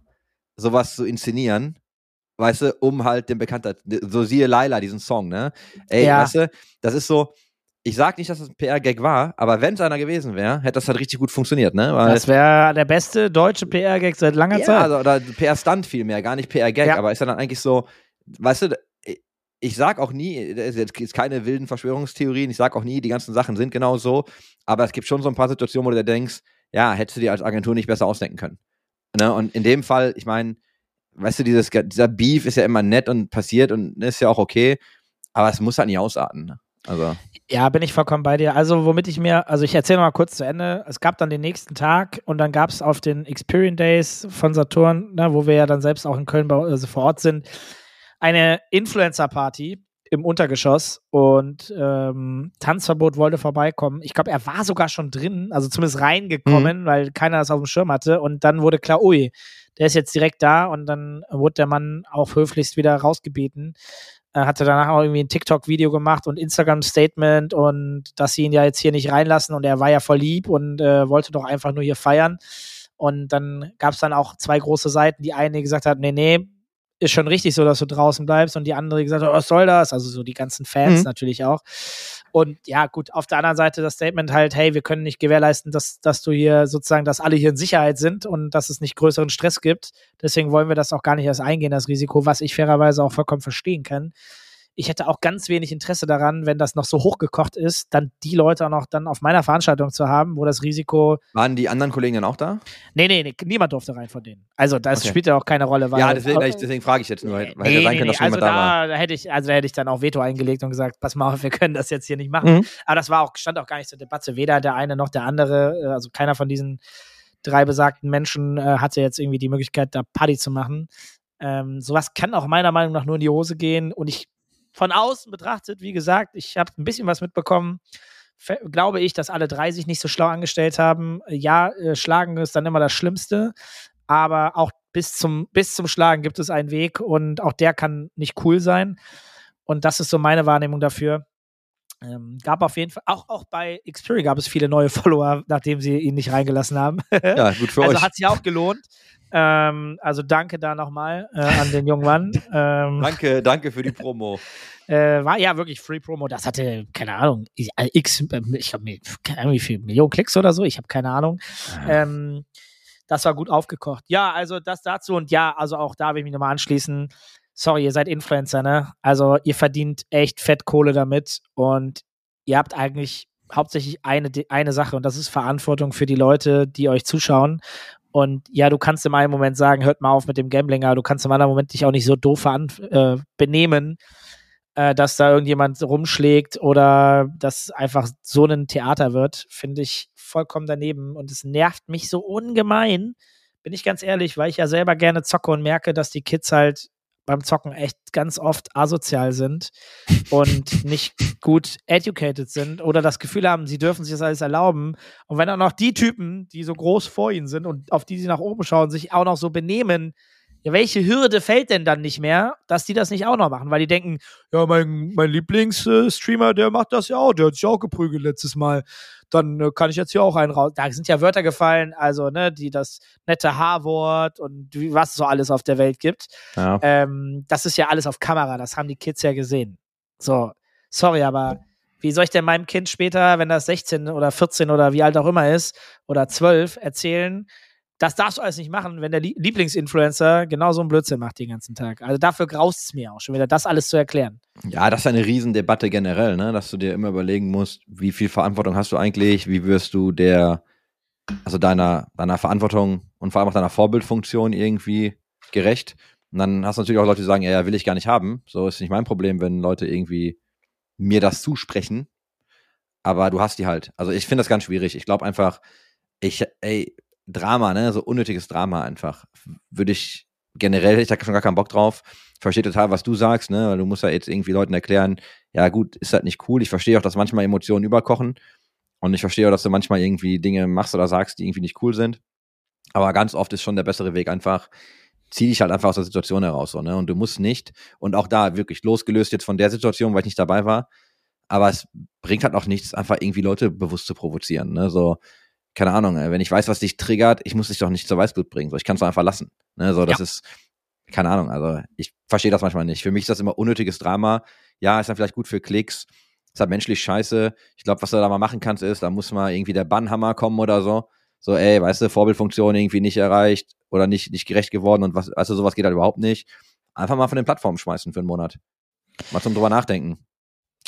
sowas zu inszenieren, weißt du, um halt den Bekanntheit, so siehe Laila, diesen Song, ne? Ey, Ja. weißt du, das ist so, ich sag nicht, dass das ein PR-Gag war, aber wenn es einer gewesen wäre, hätte das halt richtig gut funktioniert, ne? Weil, Das wäre der beste deutsche PR-Gag seit langer ja, Zeit. also, oder PR-Stunt vielmehr, gar nicht PR-Gag, Ja. aber ist ja dann eigentlich so, weißt du, ich sag auch nie, das ist jetzt ist keine wilden Verschwörungstheorien, ich sag auch nie, die ganzen Sachen sind genau so, aber es gibt schon so ein paar Situationen, wo du dir denkst, ja, hättest du dir als Agentur nicht besser ausdenken können. Ne? Und in dem Fall, ich meine, weißt du, dieses, dieser Beef ist ja immer nett und passiert und ist ja auch okay, aber es muss halt nicht ausarten. Ne? Also, Ja, bin ich vollkommen bei dir. Also, womit ich mir, also ich erzähle mal kurz zu Ende. Es gab dann den nächsten Tag und dann gab es auf den Experience Days von Saturn, ne, wo wir ja dann selbst auch in Köln bei, also vor Ort sind, eine Influencer-Party im Untergeschoss und ähm, Tanzverbot wollte vorbeikommen. Ich glaube, er war sogar schon drin, also zumindest reingekommen, weil keiner das auf dem Schirm hatte. Und dann wurde klar, ui, der ist jetzt direkt da und dann wurde der Mann auch höflichst wieder rausgebeten. Er hatte danach auch irgendwie ein TikTok-Video gemacht und Instagram-Statement und dass sie ihn ja jetzt hier nicht reinlassen und er war ja voll lieb und äh, wollte doch einfach nur hier feiern. Und dann gab es dann auch zwei große Seiten. Die eine gesagt hat, nee, nee, ist schon richtig so, dass du draußen bleibst und die andere gesagt hat, was soll das? Also so die ganzen Fans Mhm. natürlich auch. Und ja, gut, auf der anderen Seite das Statement halt, hey, wir können nicht gewährleisten, dass, dass du hier sozusagen, dass alle hier in Sicherheit sind und dass es nicht größeren Stress gibt. Deswegen wollen wir das auch gar nicht erst eingehen, das Risiko, was ich fairerweise auch vollkommen verstehen kann. Ich hätte auch ganz wenig Interesse daran, wenn das noch so hochgekocht ist, dann die Leute auch noch dann auf meiner Veranstaltung zu haben, wo das Risiko. waren die anderen Kollegen dann auch da? Nee, nee, nee niemand durfte rein von denen. Also das Okay. spielt ja auch keine Rolle, weil. ja, deswegen, deswegen frage ich jetzt nur, weil Nee, sein nee, können, nee. dass schon Also jemand da war. da hätte ich, also da hätte ich dann auch Veto eingelegt und gesagt, pass mal auf, wir können das jetzt hier nicht machen. Mhm. Aber das war auch, stand auch gar nicht zur Debatte. Weder der eine noch der andere, äh, also keiner von diesen drei besagten Menschen äh, hatte jetzt irgendwie die Möglichkeit, da Party zu machen. Ähm, sowas kann auch meiner Meinung nach nur in die Hose gehen. Und ich von außen betrachtet, wie gesagt, ich habe ein bisschen was mitbekommen. Glaube ich, dass alle drei sich nicht so schlau angestellt haben. Ja, äh, Schlagen ist dann immer das Schlimmste, aber auch bis zum, bis zum Schlagen gibt es einen Weg und auch der kann nicht cool sein. Und das ist so meine Wahrnehmung dafür. Ähm, gab auf jeden Fall, auch, auch bei Xperia gab es viele neue Follower, nachdem sie ihn nicht reingelassen haben. Ja, gut für also euch. hat sich auch gelohnt. Ähm, also danke da nochmal äh, an den jungen Mann. Ähm, Danke, danke für die Promo. äh, war ja wirklich Free Promo. Das hatte, keine Ahnung, ich- äh, x, äh, ich habe keine Ahnung, wie viel Millionen Klicks oder so. Ich habe keine Ahnung. Ähm, das war gut aufgekocht. Ja, also das dazu und ja, also auch da will ich mich nochmal anschließen. Sorry, ihr seid Influencer, ne? Also ihr verdient echt Fettkohle damit und ihr habt eigentlich hauptsächlich eine, eine Sache und das ist Verantwortung für die Leute, die euch zuschauen. Und ja, du kannst im einen Moment sagen, hört mal auf mit dem Gambling, aber du kannst im anderen Moment dich auch nicht so doof veran äh, benehmen, äh, dass da irgendjemand rumschlägt oder dass einfach so ein Theater wird, finde ich vollkommen daneben. Und es nervt mich so ungemein, bin ich ganz ehrlich, weil ich ja selber gerne zocke und merke, dass die Kids halt beim Zocken echt ganz oft asozial sind und nicht gut educated sind oder das Gefühl haben, sie dürfen sich das alles erlauben. Und wenn auch noch die Typen, die so groß vor ihnen sind und auf die sie nach oben schauen, sich auch noch so benehmen, ja, welche Hürde fällt denn dann nicht mehr, dass die das nicht auch noch machen? Weil die denken, ja, mein, mein Lieblingsstreamer, der macht das ja auch, der hat sich auch geprügelt letztes Mal. Dann äh, kann ich jetzt hier auch einen raus. Da sind ja Wörter gefallen, also, ne, die das nette H-Wort und was es so alles auf der Welt gibt. Ja. Ähm, das ist ja alles auf Kamera, das haben die Kids ja gesehen. So, sorry, aber wie soll ich denn meinem Kind später, wenn das 16 oder 14 oder wie alt auch immer ist, oder 12, erzählen, das darfst du alles nicht machen, wenn der Lie- Lieblingsinfluencer genau so einen Blödsinn macht den ganzen Tag. Also dafür graust es mir auch schon wieder, das alles zu erklären. Ja, das ist eine Riesendebatte generell, ne? dass du dir immer überlegen musst, wie viel Verantwortung hast du eigentlich, wie wirst du der, also deiner, deiner Verantwortung und vor allem auch deiner Vorbildfunktion irgendwie gerecht. Und dann hast du natürlich auch Leute, die sagen, ja, will ich gar nicht haben. So ist nicht mein Problem, wenn Leute irgendwie mir das zusprechen. Aber du hast die halt. Also ich finde das ganz schwierig. Ich glaube einfach, ich, ey, Drama, ne, so unnötiges Drama einfach. Würde ich generell, ich da schon gar keinen Bock drauf. Verstehe total, was du sagst, ne, weil du musst ja jetzt irgendwie Leuten erklären, ja gut, ist halt nicht cool. Ich verstehe auch, dass manchmal Emotionen überkochen. Und ich verstehe auch, dass du manchmal irgendwie Dinge machst oder sagst, die irgendwie nicht cool sind. Aber ganz oft ist schon der bessere Weg einfach, zieh dich halt einfach aus der Situation heraus, so, ne? Und du musst nicht, und auch da wirklich losgelöst jetzt von der Situation, weil ich nicht dabei war, aber es bringt halt auch nichts, einfach irgendwie Leute bewusst zu provozieren. Ne? So, keine Ahnung, ey, wenn ich weiß, was dich triggert, ich muss dich doch nicht zur Weißblut bringen. So, ich kann es doch einfach lassen. Ne? So, das Ja. ist, keine Ahnung, also ich verstehe das manchmal nicht. Für mich ist das immer unnötiges Drama. Ja, ist dann vielleicht gut für Klicks, ist halt menschlich scheiße. Ich glaube, was du da mal machen kannst, ist, da muss mal irgendwie der Bannhammer kommen oder so. So, ey, weißt du, Vorbildfunktion irgendwie nicht erreicht oder nicht, nicht gerecht geworden und was, also sowas geht halt überhaupt nicht. Einfach mal von den Plattformen schmeißen für einen Monat. Mal zum drüber nachdenken.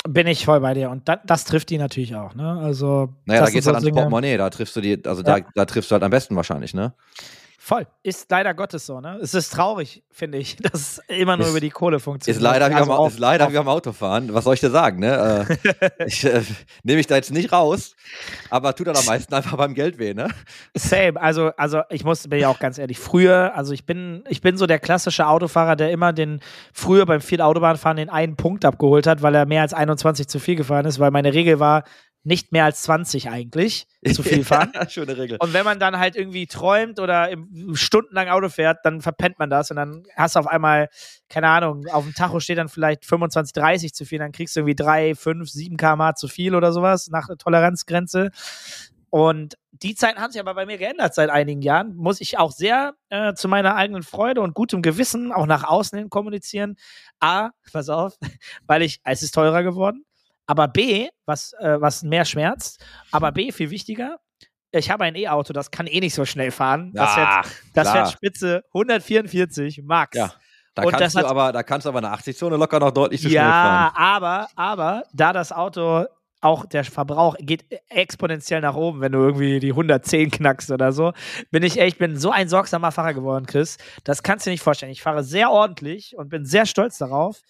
Bin ich voll bei dir. Und da, das trifft die natürlich auch, ne? Also. Naja, das da geht's halt ans Portemonnaie, da triffst du die, also Ja. da, da triffst du halt am besten wahrscheinlich, ne? Voll. Ist leider Gottes so, ne? Es ist traurig, finde ich, dass es immer nur Ist- über die Kohle funktioniert. Ist leider, wie Also am, auch- ist leider wie am Autofahren. Was soll ich dir sagen, ne? Äh, ich äh, nehme mich da jetzt nicht raus, aber tut dann am meisten einfach beim Geld weh, ne? Same. Also, also ich muss, bin ja auch ganz ehrlich, früher, also ich bin, ich bin so der klassische Autofahrer, der immer den, früher beim viel Autobahnfahren den einen Punkt abgeholt hat, weil er mehr als 21 zu viel gefahren ist, weil meine Regel war, nicht mehr als 20 eigentlich zu viel fahren. Ja, schöne Regel. Und wenn man dann halt irgendwie träumt oder im, stundenlang Auto fährt, dann verpennt man das und dann hast du auf einmal, keine Ahnung, auf dem Tacho steht dann vielleicht 25, 30 zu viel, dann kriegst du irgendwie 3, 5, 7 km zu viel oder sowas nach der Toleranzgrenze. Und die Zeiten haben sich aber bei mir geändert seit einigen Jahren. Muss ich auch sehr äh, zu meiner eigenen Freude und gutem Gewissen auch nach außen hin kommunizieren. A, pass auf, weil ich, es ist teurer geworden. Aber B, was, äh, was mehr schmerzt, aber B, viel wichtiger, ich habe ein E-Auto, das kann eh nicht so schnell fahren. Das, fährt, Ach, das fährt Spitze 144 Max. Ja. Da Und kannst das du aber, da kannst du aber eine 80-Zone locker noch deutlich zu schnell ja, fahren. aber, aber, da das Auto auch der Verbrauch geht exponentiell nach oben, wenn du irgendwie die 110 knackst oder so. Bin ich echt, bin so ein sorgsamer Fahrer geworden, Chris. Das kannst du dir nicht vorstellen. Ich fahre sehr ordentlich und bin sehr stolz darauf,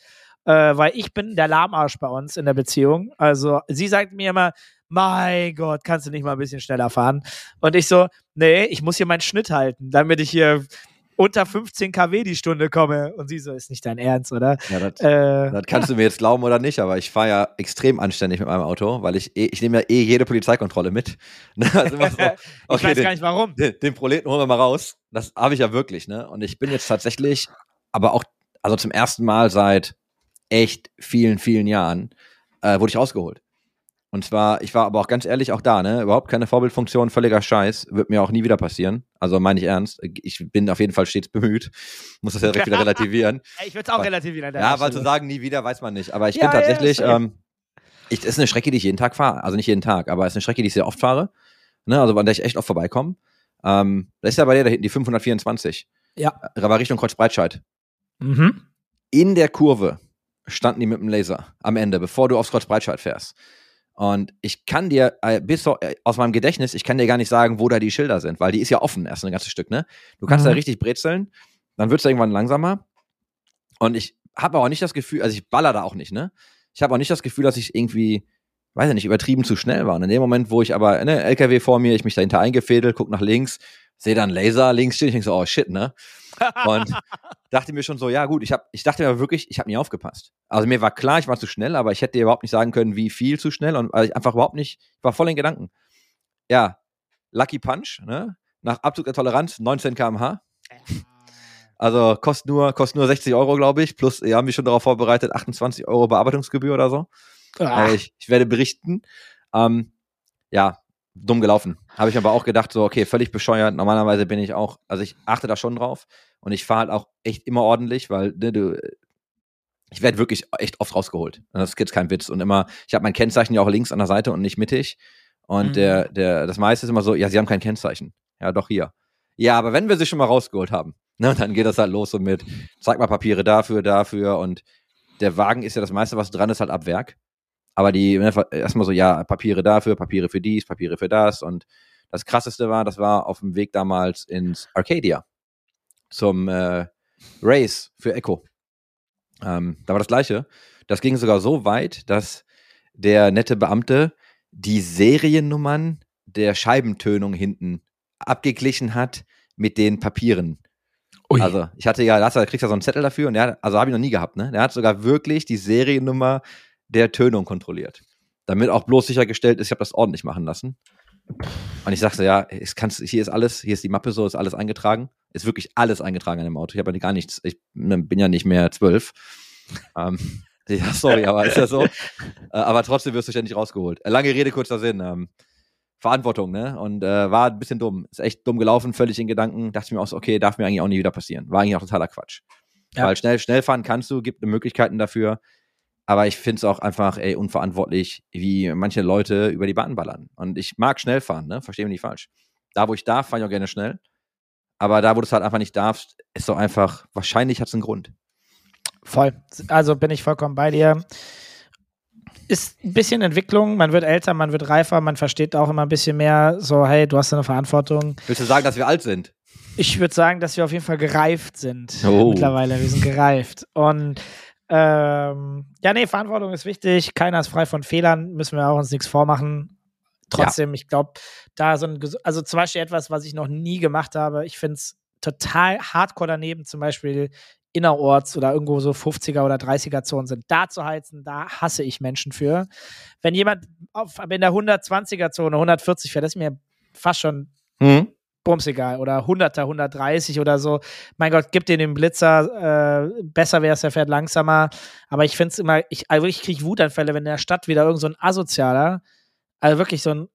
äh, weil ich bin der Lahmarsch bei uns in der Beziehung. Also sie sagt mir immer, mein Gott, kannst du nicht mal ein bisschen schneller fahren? Und ich so, nee, ich muss hier meinen Schnitt halten, damit ich hier unter 15 kW die Stunde komme. Und sie so, ist nicht dein Ernst, oder? Ja, das, Äh, das kannst du mir jetzt glauben oder nicht, aber ich fahre ja extrem anständig mit meinem Auto, weil ich eh, ich nehme ja eh jede Polizeikontrolle mit. Ne, also so, ich okay, weiß den- gar nicht warum. den, den Proleten holen wir mal raus. Das habe ich ja wirklich, ne? Und ich bin jetzt tatsächlich, aber auch, also zum ersten Mal seit echt vielen, vielen Jahren, äh, wurde ich rausgeholt. Und zwar, ich war aber auch ganz ehrlich auch da, ne? Überhaupt keine Vorbildfunktion, völliger Scheiß. Wird mir auch nie wieder passieren. Also meine ich ernst. Ich bin auf jeden Fall stets bemüht. Muss das ja direkt wieder relativieren. Ich würde es auch Weil- relativieren. Ja, weil zu sagen, nie wieder, weiß man nicht. Aber ich Ja, bin ja, tatsächlich, safe. ähm, ich, das ist eine Strecke, die ich jeden Tag fahre. Also nicht jeden Tag, aber es ist eine Strecke, die ich sehr oft fahre. Ne? Also an der ich echt oft vorbeikomme. Ähm, das ist ja bei dir da hinten die 524. Ja. Äh, war Richtung Kreuzbreitscheid. Mhm. In der Kurve standen die mit dem Laser am Ende, bevor du aufs Kreuzbreitscheid fährst. Und ich kann dir, äh, bis so, äh, aus meinem Gedächtnis, ich kann dir gar nicht sagen, wo da die Schilder sind, weil die ist ja offen erst ein ganzes Stück, ne? Du kannst Mhm. da richtig brezeln, dann wird's irgendwann langsamer. Und ich habe auch nicht das Gefühl, also ich baller da auch nicht, ne? Ich habe auch nicht das Gefühl, dass ich irgendwie, weiß ich nicht, übertrieben zu schnell war. Und in dem Moment, wo ich aber, ne, LKW vor mir, ich mich dahinter eingefädelt, guck nach links, sehe dann Laser links stehen, ich denke so, oh shit, ne? Und dachte mir schon so, ja gut, ich hab, ich dachte mir wirklich, ich habe nie aufgepasst. Also mir war klar, ich war zu schnell, aber ich hätte dir überhaupt nicht sagen können, wie viel zu schnell und weil ich einfach überhaupt nicht, ich war voll in Gedanken. Ja, Lucky Punch, ne? Nach Abzug der Toleranz 19 km/h. Also kostet nur, kostet nur 60 Euro, glaube ich. Plus, wir haben mich schon darauf vorbereitet, 28 Euro Bearbeitungsgebühr oder so. Ah, Aber ich, ich werde berichten. Ähm, ja, dumm gelaufen. Habe ich aber auch gedacht, so, okay, völlig bescheuert. Normalerweise bin ich auch, also ich achte da schon drauf. Und ich fahre halt auch echt immer ordentlich, weil ne, du, ich werde wirklich echt oft rausgeholt. Und Das ist jetzt kein Witz. Und immer, ich habe mein Kennzeichen ja auch links an der Seite und nicht mittig. Und Mhm. der, der, das meiste ist immer so, ja, sie haben kein Kennzeichen. Ja, doch hier. Ja, aber wenn wir sie schon mal rausgeholt haben, ne, dann geht das halt los so mit, zeig mal Papiere dafür, dafür und der Wagen ist ja das meiste, was dran ist, halt ab Werk. Aber die, ne, erstmal so, ja, Papiere dafür, Papiere für dies, Papiere für das und das krasseste war, das war auf dem Weg damals ins Arcadia zum äh, Race für Echo. Ähm, da war das gleiche. Das ging sogar so weit, dass der nette Beamte die Seriennummern der Scheibentönung hinten abgeglichen hat mit den Papieren. Ui. Also, ich hatte ja, da kriegst du ja so einen Zettel dafür und der, hat- also habe ich noch nie gehabt, ne? Der hat sogar wirklich die Seriennummer der Tönung kontrolliert. Damit auch bloß sichergestellt ist, ich habe das ordentlich machen lassen. Und ich sagte, ja, es kannst, hier ist alles, hier ist die Mappe so, ist alles eingetragen. Ist wirklich alles eingetragen an dem Auto. Ich habe ja gar nichts, ich ne, bin ja nicht mehr zwölf. Ähm, Ja, sorry, aber ist ja so. Äh, aber trotzdem wirst du ständig rausgeholt. Äh, Lange Rede, kurzer Sinn. Ähm, Verantwortung, ne? Und äh, war ein bisschen dumm. Ist echt dumm gelaufen, völlig in Gedanken. Dachte ich mir auch so, okay, darf mir eigentlich auch nie wieder passieren. War eigentlich auch totaler Quatsch. Ja. Weil schnell, schnell fahren kannst du, gibt Möglichkeiten dafür. Aber ich finde es auch einfach, ey, unverantwortlich, wie manche Leute über die Bahn ballern. Und ich mag schnell fahren, ne? Verstehe mich nicht falsch. Da, wo ich darf, fahre ich auch gerne schnell. Aber da, wo du es halt einfach nicht darfst, ist doch einfach, wahrscheinlich hat es einen Grund. Voll. Also bin ich vollkommen bei dir. Ist ein bisschen Entwicklung, man wird älter, man wird reifer, man versteht auch immer ein bisschen mehr, so, hey, du hast eine Verantwortung. Willst du sagen, dass wir alt sind? Ich würde sagen, dass wir auf jeden Fall gereift sind Oh. mittlerweile. Wir sind gereift. Und ähm, ja, nee, Verantwortung ist wichtig. Keiner ist frei von Fehlern, müssen wir auch uns nichts vormachen. Trotzdem, ich glaube, da so ein, also zum Beispiel etwas, was ich noch nie gemacht habe, ich finde es total hardcore daneben, zum Beispiel innerorts oder irgendwo so 50er oder 30er Zonen sind, da zu heizen, da hasse ich Menschen für. Wenn jemand auf, in der 120er Zone 140 fährt, das ist mir fast schon Hm? Bums egal. Oder 100er, 130 oder so. Mein Gott, gib den den Blitzer. Äh, besser wäre es, er fährt langsamer. Aber ich finde es immer, ich, also ich kriege Wutanfälle, wenn in der Stadt wieder irgend so ein Asozialer, also wirklich so ein,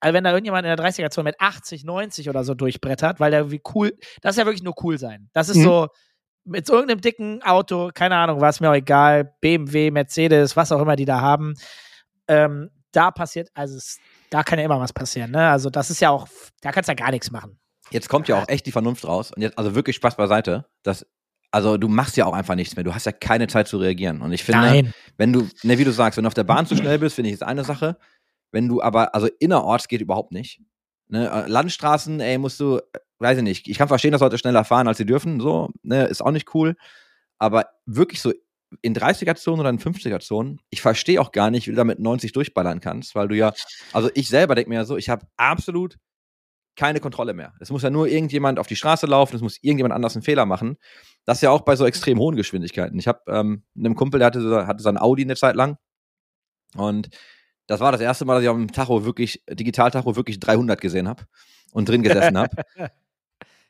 also wenn da irgendjemand in der 30er-Zone mit 80, 90 oder so durchbrettert, weil der wie cool, das ist ja wirklich nur cool sein. Das ist Mhm. so, mit so irgendeinem dicken Auto, keine Ahnung, war es mir auch egal, BMW, Mercedes, was auch immer die da haben, ähm, da passiert, also es, da kann ja immer was passieren, ne? Also das ist ja auch, da kannst du ja gar nichts machen. Jetzt kommt ja auch echt die Vernunft raus. Und jetzt, also wirklich Spaß beiseite. Das, also du machst ja auch einfach nichts mehr. Du hast ja keine Zeit zu reagieren. Und ich finde, Nein. wenn du, ne, wie du sagst, wenn du auf der Bahn zu schnell bist, finde ich, ist eine Sache. Wenn du aber, also innerorts geht überhaupt nicht. Ne, äh, Landstraßen, ey, musst du, weiß ich nicht, ich kann verstehen, dass Leute schneller fahren, als sie dürfen, so, ne, ist auch nicht cool. Aber wirklich so in 30er-Zonen oder in 50er-Zonen, ich verstehe auch gar nicht, wie du da mit 90 durchballern kannst, weil du ja, also ich selber denke mir ja so, ich habe absolut keine Kontrolle mehr. Es muss ja nur irgendjemand auf die Straße laufen, es muss irgendjemand anders einen Fehler machen. Das ist ja auch bei so extrem hohen Geschwindigkeiten. Ich habe ähm, einem Kumpel, der hatte, hatte sein Audi eine Zeit lang und das war das erste Mal, dass ich auf dem Tacho wirklich, Digital-Tacho wirklich 300 gesehen habe und drin gesessen habe.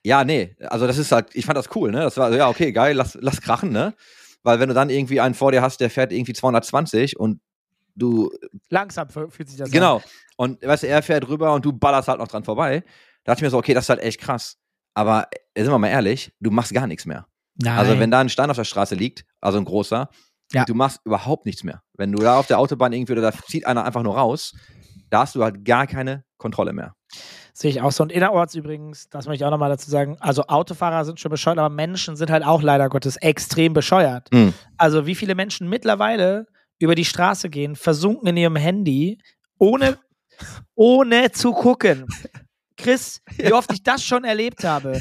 Ja, nee, also das ist halt, ich fand das cool, ne? Das war, so, ja, okay, geil, lass, lass krachen, ne? Weil wenn du dann irgendwie einen vor dir hast, der fährt irgendwie 220 und du Langsam fü- fühlt sich das an. Genau. Und weißt du, er fährt rüber und du ballerst halt noch dran vorbei. Da dachte ich mir so, okay, das ist halt echt krass. Aber äh, sind wir mal ehrlich, du machst gar nichts mehr. Nein. Also wenn da ein Stein auf der Straße liegt, also ein großer, Ja. du machst überhaupt nichts mehr. Wenn du da auf der Autobahn irgendwie oder da zieht einer einfach nur raus, da hast du halt gar keine Kontrolle mehr. Sehe ich auch so. Und innerorts übrigens, das möchte ich auch nochmal dazu sagen, also Autofahrer sind schon bescheuert, aber Menschen sind halt auch leider Gottes extrem bescheuert. Hm. Also wie viele Menschen mittlerweile über die Straße gehen, versunken in ihrem Handy, ohne, ohne zu gucken. Chris, wie oft ich das schon erlebt habe.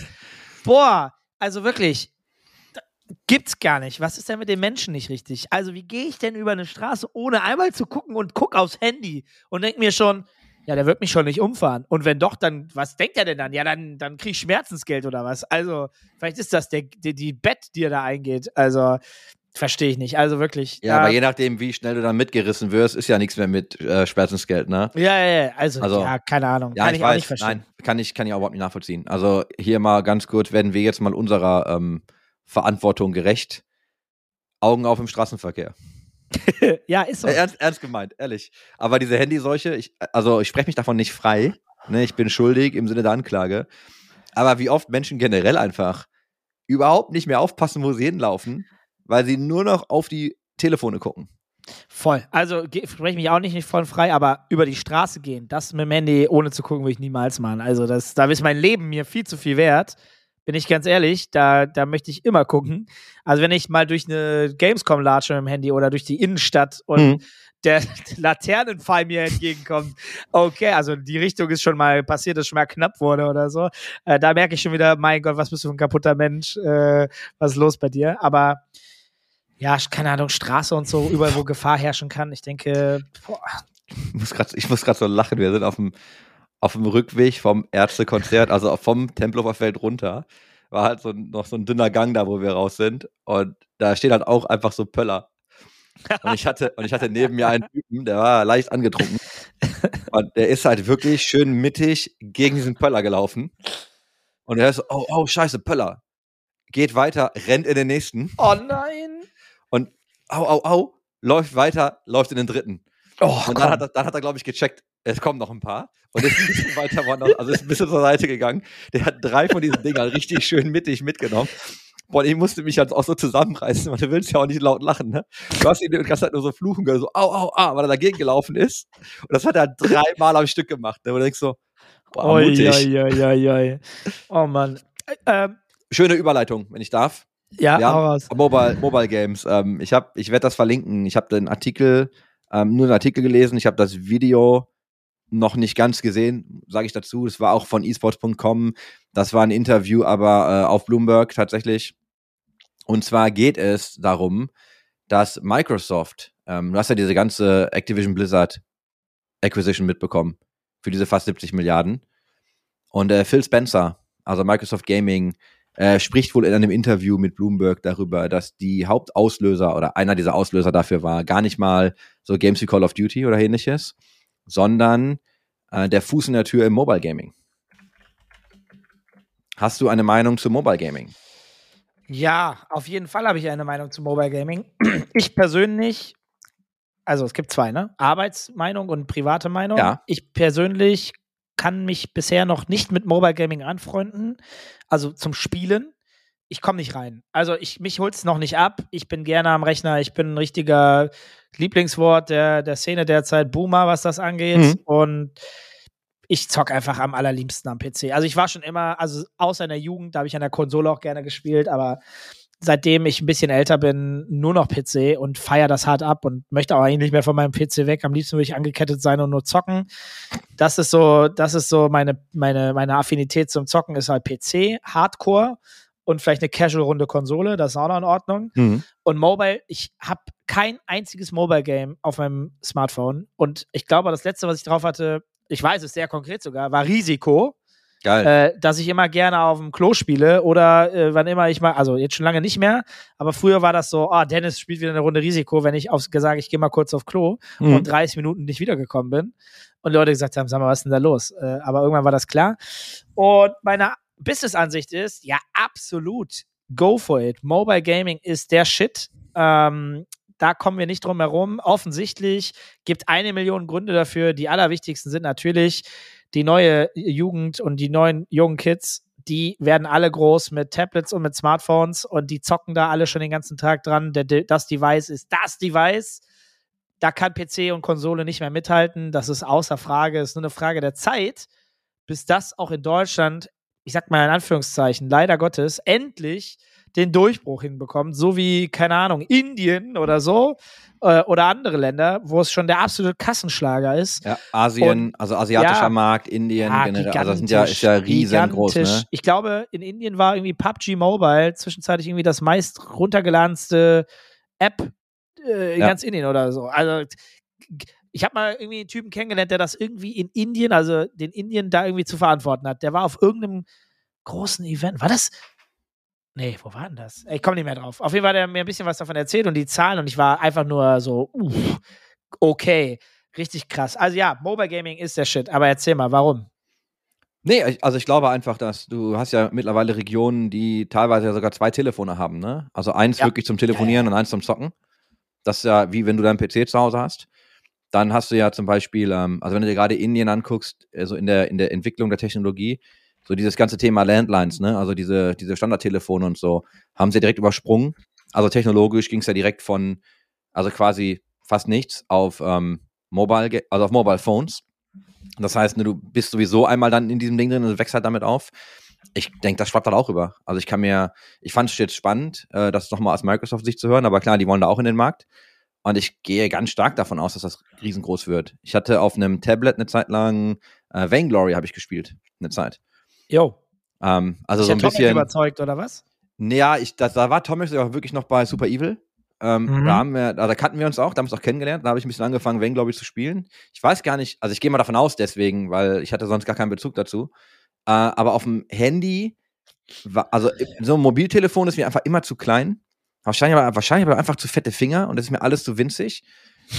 Boah, also wirklich, gibt's gar nicht. Was ist denn mit den Menschen nicht richtig? Also wie gehe ich denn über eine Straße, ohne einmal zu gucken und guck aufs Handy und denk mir schon, ja, der wird mich schon nicht umfahren. Und wenn doch, dann, was denkt er denn dann? Ja, dann, dann krieg ich Schmerzensgeld oder was. Also, vielleicht ist das der, die, die Bett, die er da eingeht. Also, verstehe ich nicht. Also wirklich. Ja, aber je nachdem, wie schnell du dann mitgerissen wirst, ist ja nichts mehr mit äh, Schmerzensgeld, ne? ja, ja, ja. Also, Also, ja, keine Ahnung. Ja, Kann ich, ich, auch weiß. nicht verstehen. Nein, kann ich, kann ich auch überhaupt nicht nachvollziehen. Also hier mal ganz kurz, werden wir jetzt mal unserer ähm, Verantwortung gerecht. Augen auf im Straßenverkehr. ja, ist so. Ernst, ernst gemeint, ehrlich. Aber diese Handyseuche, ich, also ich spreche mich davon nicht frei. Ne, ich bin schuldig im Sinne der Anklage. Aber wie oft Menschen generell einfach überhaupt nicht mehr aufpassen, wo sie hinlaufen, weil sie nur noch auf die Telefone gucken. Voll. Also spreche mich auch nicht, nicht von frei, aber über die Straße gehen, das mit dem Handy ohne zu gucken, würde ich niemals machen. Also das, da ist mein Leben mir viel zu viel wert. Bin ich ganz ehrlich, da, da möchte ich immer gucken. Also wenn ich mal durch eine Gamescom latsche mit dem Handy oder durch die Innenstadt und Mhm. der Laternenpfeil mir entgegenkommt, okay, also die Richtung ist schon mal passiert, dass schon mal knapp wurde oder so. Äh, da merke ich schon wieder, mein Gott, was bist du für ein kaputter Mensch? Äh, was ist los bei dir? Aber ja, keine Ahnung, Straße und so, überall, wo Gefahr herrschen kann. Ich denke, boah, Ich muss grad, ich muss gerade so lachen. Wir sind auf dem, auf dem Rückweg vom Ärztekonzert, also vom Tempelhofer Feld runter. War halt so noch so ein dünner Gang da, wo wir raus sind. Und da steht halt auch einfach so Pöller. Und ich hatte, und ich hatte neben mir einen Typen, der war leicht angetrunken. Und der ist halt wirklich schön mittig gegen diesen Pöller gelaufen. Und er ist so, oh, oh, scheiße, Pöller. Geht weiter, rennt in den nächsten. oh nein. Au, au, au. läuft weiter, läuft in den dritten. Oh, Und dann hat, er, dann hat er, glaube ich, gecheckt, es kommen noch ein paar. Und ist ein bisschen weiter woanders, also ist ein bisschen zur Seite gegangen. Der hat drei von diesen Dingern richtig schön mittig mitgenommen. Boah, ich musste mich jetzt auch so zusammenreißen, weil du willst ja auch nicht laut lachen, ne? Du hast ihn die ganze Zeit nur so fluchen gehört, so au, au, au, weil er dagegen gelaufen ist. Und das hat er dreimal am Stück gemacht, ne? Und du denkst so, boah, Oi, mutig. oi, oi, oi, oi. Oh Mann. Ähm, Schöne Überleitung, wenn ich darf. ja, Ja. Mobile, Mobile Games. Ähm, ich hab, ich werde das verlinken. Ich habe den Artikel, ähm, nur den Artikel gelesen. Ich habe das Video noch nicht ganz gesehen, sage ich dazu. Das war auch von esports.com. Das war ein Interview, aber äh, auf Bloomberg tatsächlich. Und zwar geht es darum, dass Microsoft, ähm, du hast ja diese ganze Activision Blizzard Acquisition mitbekommen für diese fast 70 Milliarden. Und äh, Phil Spencer, also Microsoft Gaming, äh, spricht wohl in einem Interview mit Bloomberg darüber, dass die Hauptauslöser oder einer dieser Auslöser dafür war gar nicht mal so Games wie Call of Duty oder ähnliches, sondern äh, der Fuß in der Tür im Mobile Gaming. Hast du eine Meinung zu Mobile Gaming? Ja, auf jeden Fall habe ich eine Meinung zu Mobile Gaming. Ich persönlich, also es gibt zwei, ne? Arbeitsmeinung und private Meinung. Ja. Ich persönlich kann mich bisher noch nicht mit Mobile Gaming anfreunden, also zum Spielen. Ich komme nicht rein. Also ich, mich holt es noch nicht ab. Ich bin gerne am Rechner. Ich bin ein richtiger Lieblingswort der, der Szene derzeit, Boomer, was das angeht. Mhm. Und ich zock einfach am allerliebsten am PC. Also ich war schon immer, also außer in der Jugend, da habe ich an der Konsole auch gerne gespielt, aber seitdem ich ein bisschen älter bin, nur noch PC und feiere das hart ab und möchte auch eigentlich nicht mehr von meinem PC weg. Am liebsten würde ich angekettet sein und nur zocken. Das ist so, das ist so meine, meine, meine Affinität zum Zocken ist halt PC, Hardcore und vielleicht eine Casual-Runde Konsole, das ist auch noch in Ordnung. Und Mobile, ich habe kein einziges Mobile-Game auf meinem Smartphone. Und ich glaube, das letzte, was ich drauf hatte, ich weiß es sehr konkret sogar, war Risiko, Geil. äh, dass ich immer gerne auf dem Klo spiele oder äh, wann immer ich mal, also jetzt schon lange nicht mehr, aber früher war das so, ah, Dennis spielt wieder eine Runde Risiko, wenn ich aufs gesagt, ich gehe mal kurz auf Klo Mhm. und 30 Minuten nicht wiedergekommen bin. Und Leute gesagt haben, sag mal, was ist denn da los? Äh, aber irgendwann war das klar. Und meine Business-Ansicht ist, ja, absolut, go for it. Mobile Gaming ist der Shit. Ähm, da kommen wir nicht drum herum. Offensichtlich gibt eine Million Gründe dafür. Die allerwichtigsten sind natürlich die neue Jugend und die neuen jungen Kids. Die werden alle groß mit Tablets und mit Smartphones und die zocken da alle schon den ganzen Tag dran. Das Device ist das Device. Da kann PC und Konsole nicht mehr mithalten. Das ist außer Frage. Es ist nur eine Frage der Zeit, bis das auch in Deutschland, ich sag mal in Anführungszeichen, leider Gottes, endlich den Durchbruch hinbekommt, so wie, keine Ahnung, Indien oder so äh, oder andere Länder, wo es schon der absolute Kassenschlager ist. Ja, Asien, also asiatischer Ja. Markt, Indien, Ja, generell, also das sind ja, ist ja riesengroß, ne? Ich glaube, in Indien war irgendwie PUBG Mobile zwischenzeitlich irgendwie das meist runtergeladene App äh, in Ja. ganz Indien oder so. Also ich habe mal irgendwie einen Typen kennengelernt, der das irgendwie in Indien, also den Indien da irgendwie zu verantworten hat. Der war auf irgendeinem großen Event. War das? Nee, wo war denn das? Ich komme nicht mehr drauf. Auf jeden Fall hat er mir ein bisschen was davon erzählt und die Zahlen und ich war einfach nur so, uff, okay, richtig krass. Also ja, Mobile Gaming ist der Shit, aber erzähl mal, warum? Nee, also ich glaube einfach, dass du hast ja mittlerweile Regionen, die teilweise ja sogar zwei Telefone haben, ne? Also eins Ja. wirklich zum Telefonieren und eins zum Zocken. Das ist ja wie wenn du deinen PC zu Hause hast. Dann hast du ja zum Beispiel, ähm, also wenn du dir gerade Indien anguckst, also in der, in der Entwicklung der Technologie, so dieses ganze Thema Landlines, ne? Also diese, diese Standardtelefone und so, haben sie direkt übersprungen. Also technologisch ging es ja direkt von, also quasi fast nichts auf ähm, Mobile, also auf Mobile Phones. Das heißt, ne, du bist sowieso einmal dann in diesem Ding drin und wächst halt damit auf. Ich denke, das schwappt halt auch rüber. Also ich kann mir, ich fand es jetzt spannend, äh, das nochmal aus Microsoft-Sicht zu hören, aber klar, die wollen da auch in den Markt. Und ich gehe ganz stark davon aus, dass das riesengroß wird. Ich hatte auf einem Tablet eine Zeit lang äh, Vainglory habe ich gespielt, eine Zeit. Jo. Ähm, also Ist so ein bisschen. überzeugt, oder was? Naja, ich, das, da war Thomas sogar wirklich noch bei Super Evil. Ähm, Mhm. da, haben wir, da, da kannten wir uns auch, da haben wir uns auch kennengelernt. Da habe ich ein bisschen angefangen, glaube ich, zu spielen. Ich weiß gar nicht, also ich gehe mal davon aus, deswegen, weil ich hatte sonst gar keinen Bezug dazu. Äh, aber auf dem Handy, also so ein Mobiltelefon ist mir einfach immer zu klein. Wahrscheinlich aber, wahrscheinlich aber einfach zu fette Finger und das ist mir alles zu winzig.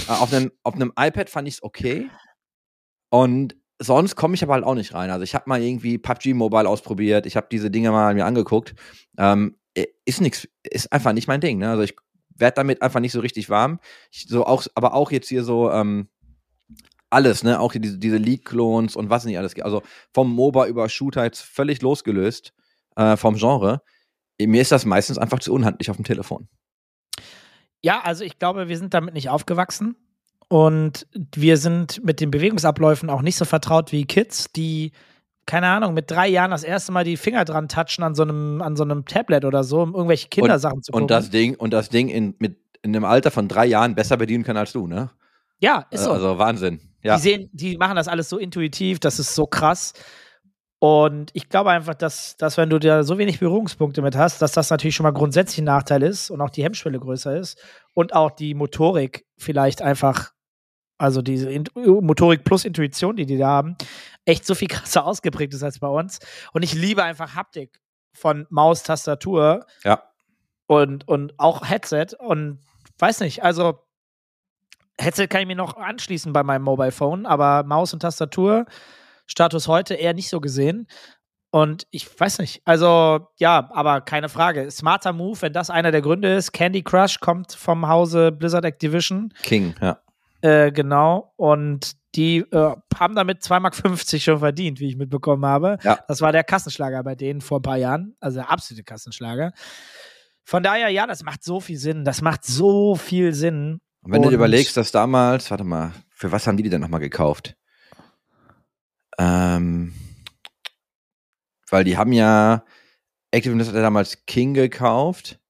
Äh, auf, einem, auf einem iPad fand ich es okay. Und sonst komme ich aber halt auch nicht rein. Also ich habe mal irgendwie PUBG Mobile ausprobiert, ich habe diese Dinge mal mir angeguckt. Ähm, äh, ist nichts, ist einfach nicht mein Ding. Ne? Also ich werde damit einfach nicht so richtig warm. Ich, so auch, aber auch jetzt hier so ähm, alles, ne? Auch diese, diese League-Clones und was nicht alles. Also vom MOBA über Shooter jetzt völlig losgelöst äh, vom Genre. Mir ist das meistens einfach zu unhandlich auf dem Telefon. Ja, also ich glaube, wir sind damit nicht aufgewachsen. Und wir sind mit den Bewegungsabläufen auch nicht so vertraut wie Kids, die, keine Ahnung, mit drei Jahren das erste Mal die Finger dran touchen an so einem, an so einem Tablet oder so, um irgendwelche Kindersachen und, zu gucken. Und das Ding, und das Ding in, mit, in einem Alter von drei Jahren besser bedienen kann als du, ne? Ja, ist so. Also Wahnsinn. Ja. Die sehen, die machen das alles so intuitiv, das ist so krass. Und ich glaube einfach, dass, dass wenn du da so wenig Berührungspunkte mit hast, dass das natürlich schon mal grundsätzlich ein Nachteil ist und auch die Hemmschwelle größer ist und auch die Motorik vielleicht einfach, also diese Motorik plus Intuition, die die da haben, echt so viel krasser ausgeprägt ist als bei uns. Und ich liebe einfach Haptik von Maus, Tastatur Ja. und, und auch Headset und weiß nicht, also Headset kann ich mir noch anschließen bei meinem Mobile Phone, aber Maus und Tastatur, Status heute eher nicht so gesehen. Und ich weiß nicht, also ja, aber keine Frage. Smarter Move, wenn das einer der Gründe ist. Candy Crush kommt vom Hause Blizzard Activision. King, ja. Äh, genau. Und die äh, haben damit 2,50 Mark schon verdient, wie ich mitbekommen habe. Ja. Das war der Kassenschlager bei denen vor ein paar Jahren. Also der absolute Kassenschlager. Von daher, ja, das macht so viel Sinn. Das macht so viel Sinn. Und wenn du Und- dir überlegst, dass damals, warte mal, für was haben die die denn nochmal gekauft? Ähm, weil die haben ja, Activision hat ja damals King gekauft.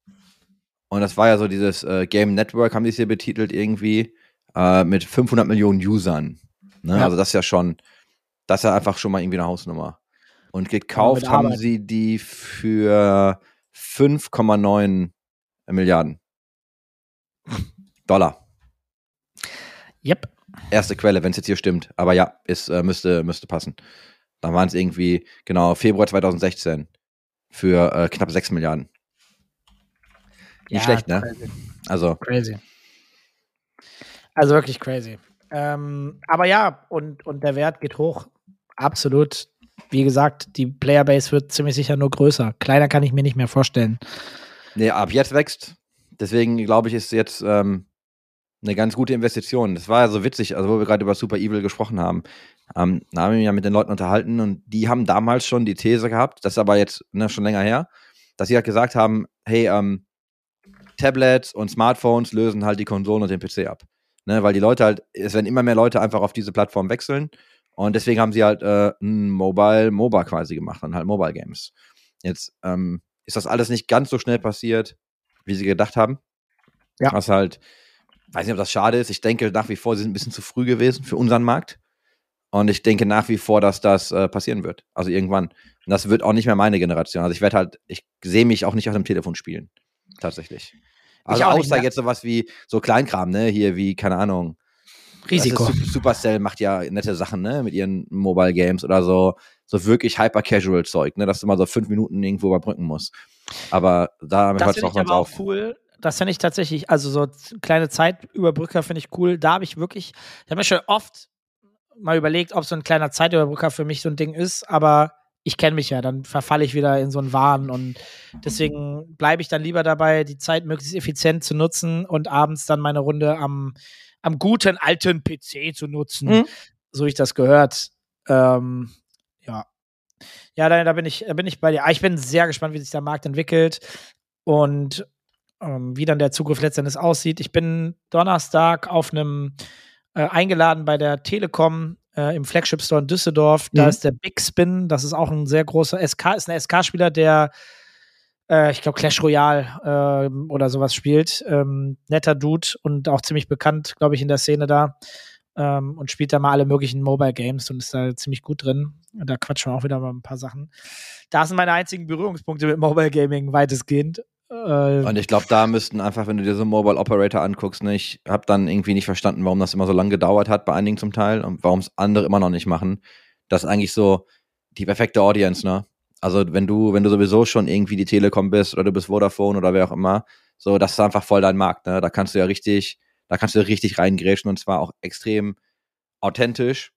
Und das war ja so dieses äh, Game Network, haben die es hier betitelt irgendwie, äh, mit 500 Millionen Usern. Ne? Ja. Also das ist ja schon, das ist ja einfach schon mal irgendwie eine Hausnummer. Und gekauft haben sie die für 5,9 Milliarden Dollar. Yep. Erste Quelle, wenn es jetzt hier stimmt. Aber ja, es äh, müsste, müsste passen. Dann waren es irgendwie, genau, Februar 2016 für äh, knapp 6 Milliarden. Nicht schlecht, ne? Crazy. Also, crazy. Also wirklich crazy. Ähm, aber ja, und, und der Wert geht hoch. Absolut. Wie gesagt, die Playerbase wird ziemlich sicher nur größer. Kleiner kann ich mir nicht mehr vorstellen. nee, ab jetzt wächst. Deswegen glaube ich, ist jetzt ähm, eine ganz gute Investition. Das war ja so witzig, also wo wir gerade über Super Evil gesprochen haben. Ähm, da haben wir ja mit den Leuten unterhalten und die haben damals schon die These gehabt, das ist aber jetzt ne, schon länger her, dass sie halt gesagt haben, hey, ähm, Tablets und Smartphones lösen halt die Konsolen und den PC ab. Ne, weil die Leute halt, es werden immer mehr Leute einfach auf diese Plattform wechseln und deswegen haben sie halt äh, ein Mobile, MOBA quasi gemacht und halt Mobile Games. Jetzt ähm, ist das alles nicht ganz so schnell passiert, wie sie gedacht haben. Ja. Was halt, weiß nicht, ob das schade ist. Ich denke nach wie vor, sie sind ein bisschen zu früh gewesen für unseren Markt. Und ich denke nach wie vor, dass das äh, passieren wird. Also irgendwann. Und das wird auch nicht mehr meine Generation. Also ich werde halt, ich sehe mich auch nicht auf dem Telefon spielen. Tatsächlich. Also auch nicht außer mehr. jetzt sowas wie so Kleinkram, ne? Hier wie, keine Ahnung. Risiko. Ist, Sup- Supercell macht ja nette Sachen, ne? Mit ihren Mobile Games oder so. So wirklich hyper-casual-Zeug, ne? Dass du mal so fünf Minuten irgendwo überbrücken musst. Aber da hört es auch ich auch auf. cool. Das finde ich tatsächlich, also so kleine Zeitüberbrücker finde ich cool. Da habe ich wirklich, ich habe mir schon oft mal überlegt, ob so ein kleiner Zeitüberbrücker für mich so ein Ding ist, aber ich kenne mich ja, dann verfalle ich wieder in so einen Wahn und deswegen bleibe ich dann lieber dabei, die Zeit möglichst effizient zu nutzen und abends dann meine Runde am, am guten alten PC zu nutzen, Mhm. so ich das gehört. Ähm, ja. Ja, da, da bin ich, da bin ich bei dir. Ah, Ich bin sehr gespannt, wie sich der Markt entwickelt und ähm, wie dann der Zugriff letztendlich aussieht. Ich bin Donnerstag auf einem äh, eingeladen bei der Telekom äh, im Flagship Store in Düsseldorf. Da Mhm. ist der Big Spin. Das ist auch ein sehr großer SK, ist ein SK-Spieler, der äh, ich glaube Clash Royale ähm, oder sowas spielt. Ähm, netter Dude und auch ziemlich bekannt, glaube ich, in der Szene da. Ähm, und spielt da mal alle möglichen Mobile Games und ist da ziemlich gut drin. Und da quatschen wir auch wieder mal ein paar Sachen. Da sind meine einzigen Berührungspunkte mit Mobile Gaming weitestgehend. Äh, Und ich glaube, da müssten einfach, wenn du dir so Mobile Operator anguckst, ne, ich habe dann irgendwie nicht verstanden, warum das immer so lange gedauert hat bei einigen zum Teil und warum es andere immer noch nicht machen. Das ist eigentlich so die perfekte Audience, ne? Also wenn du, wenn du sowieso schon irgendwie die Telekom bist oder du bist Vodafone oder wer auch immer, so, das ist einfach voll dein Markt, ne? Da kannst du ja richtig, da kannst du richtig reingrätschen und zwar auch extrem authentisch.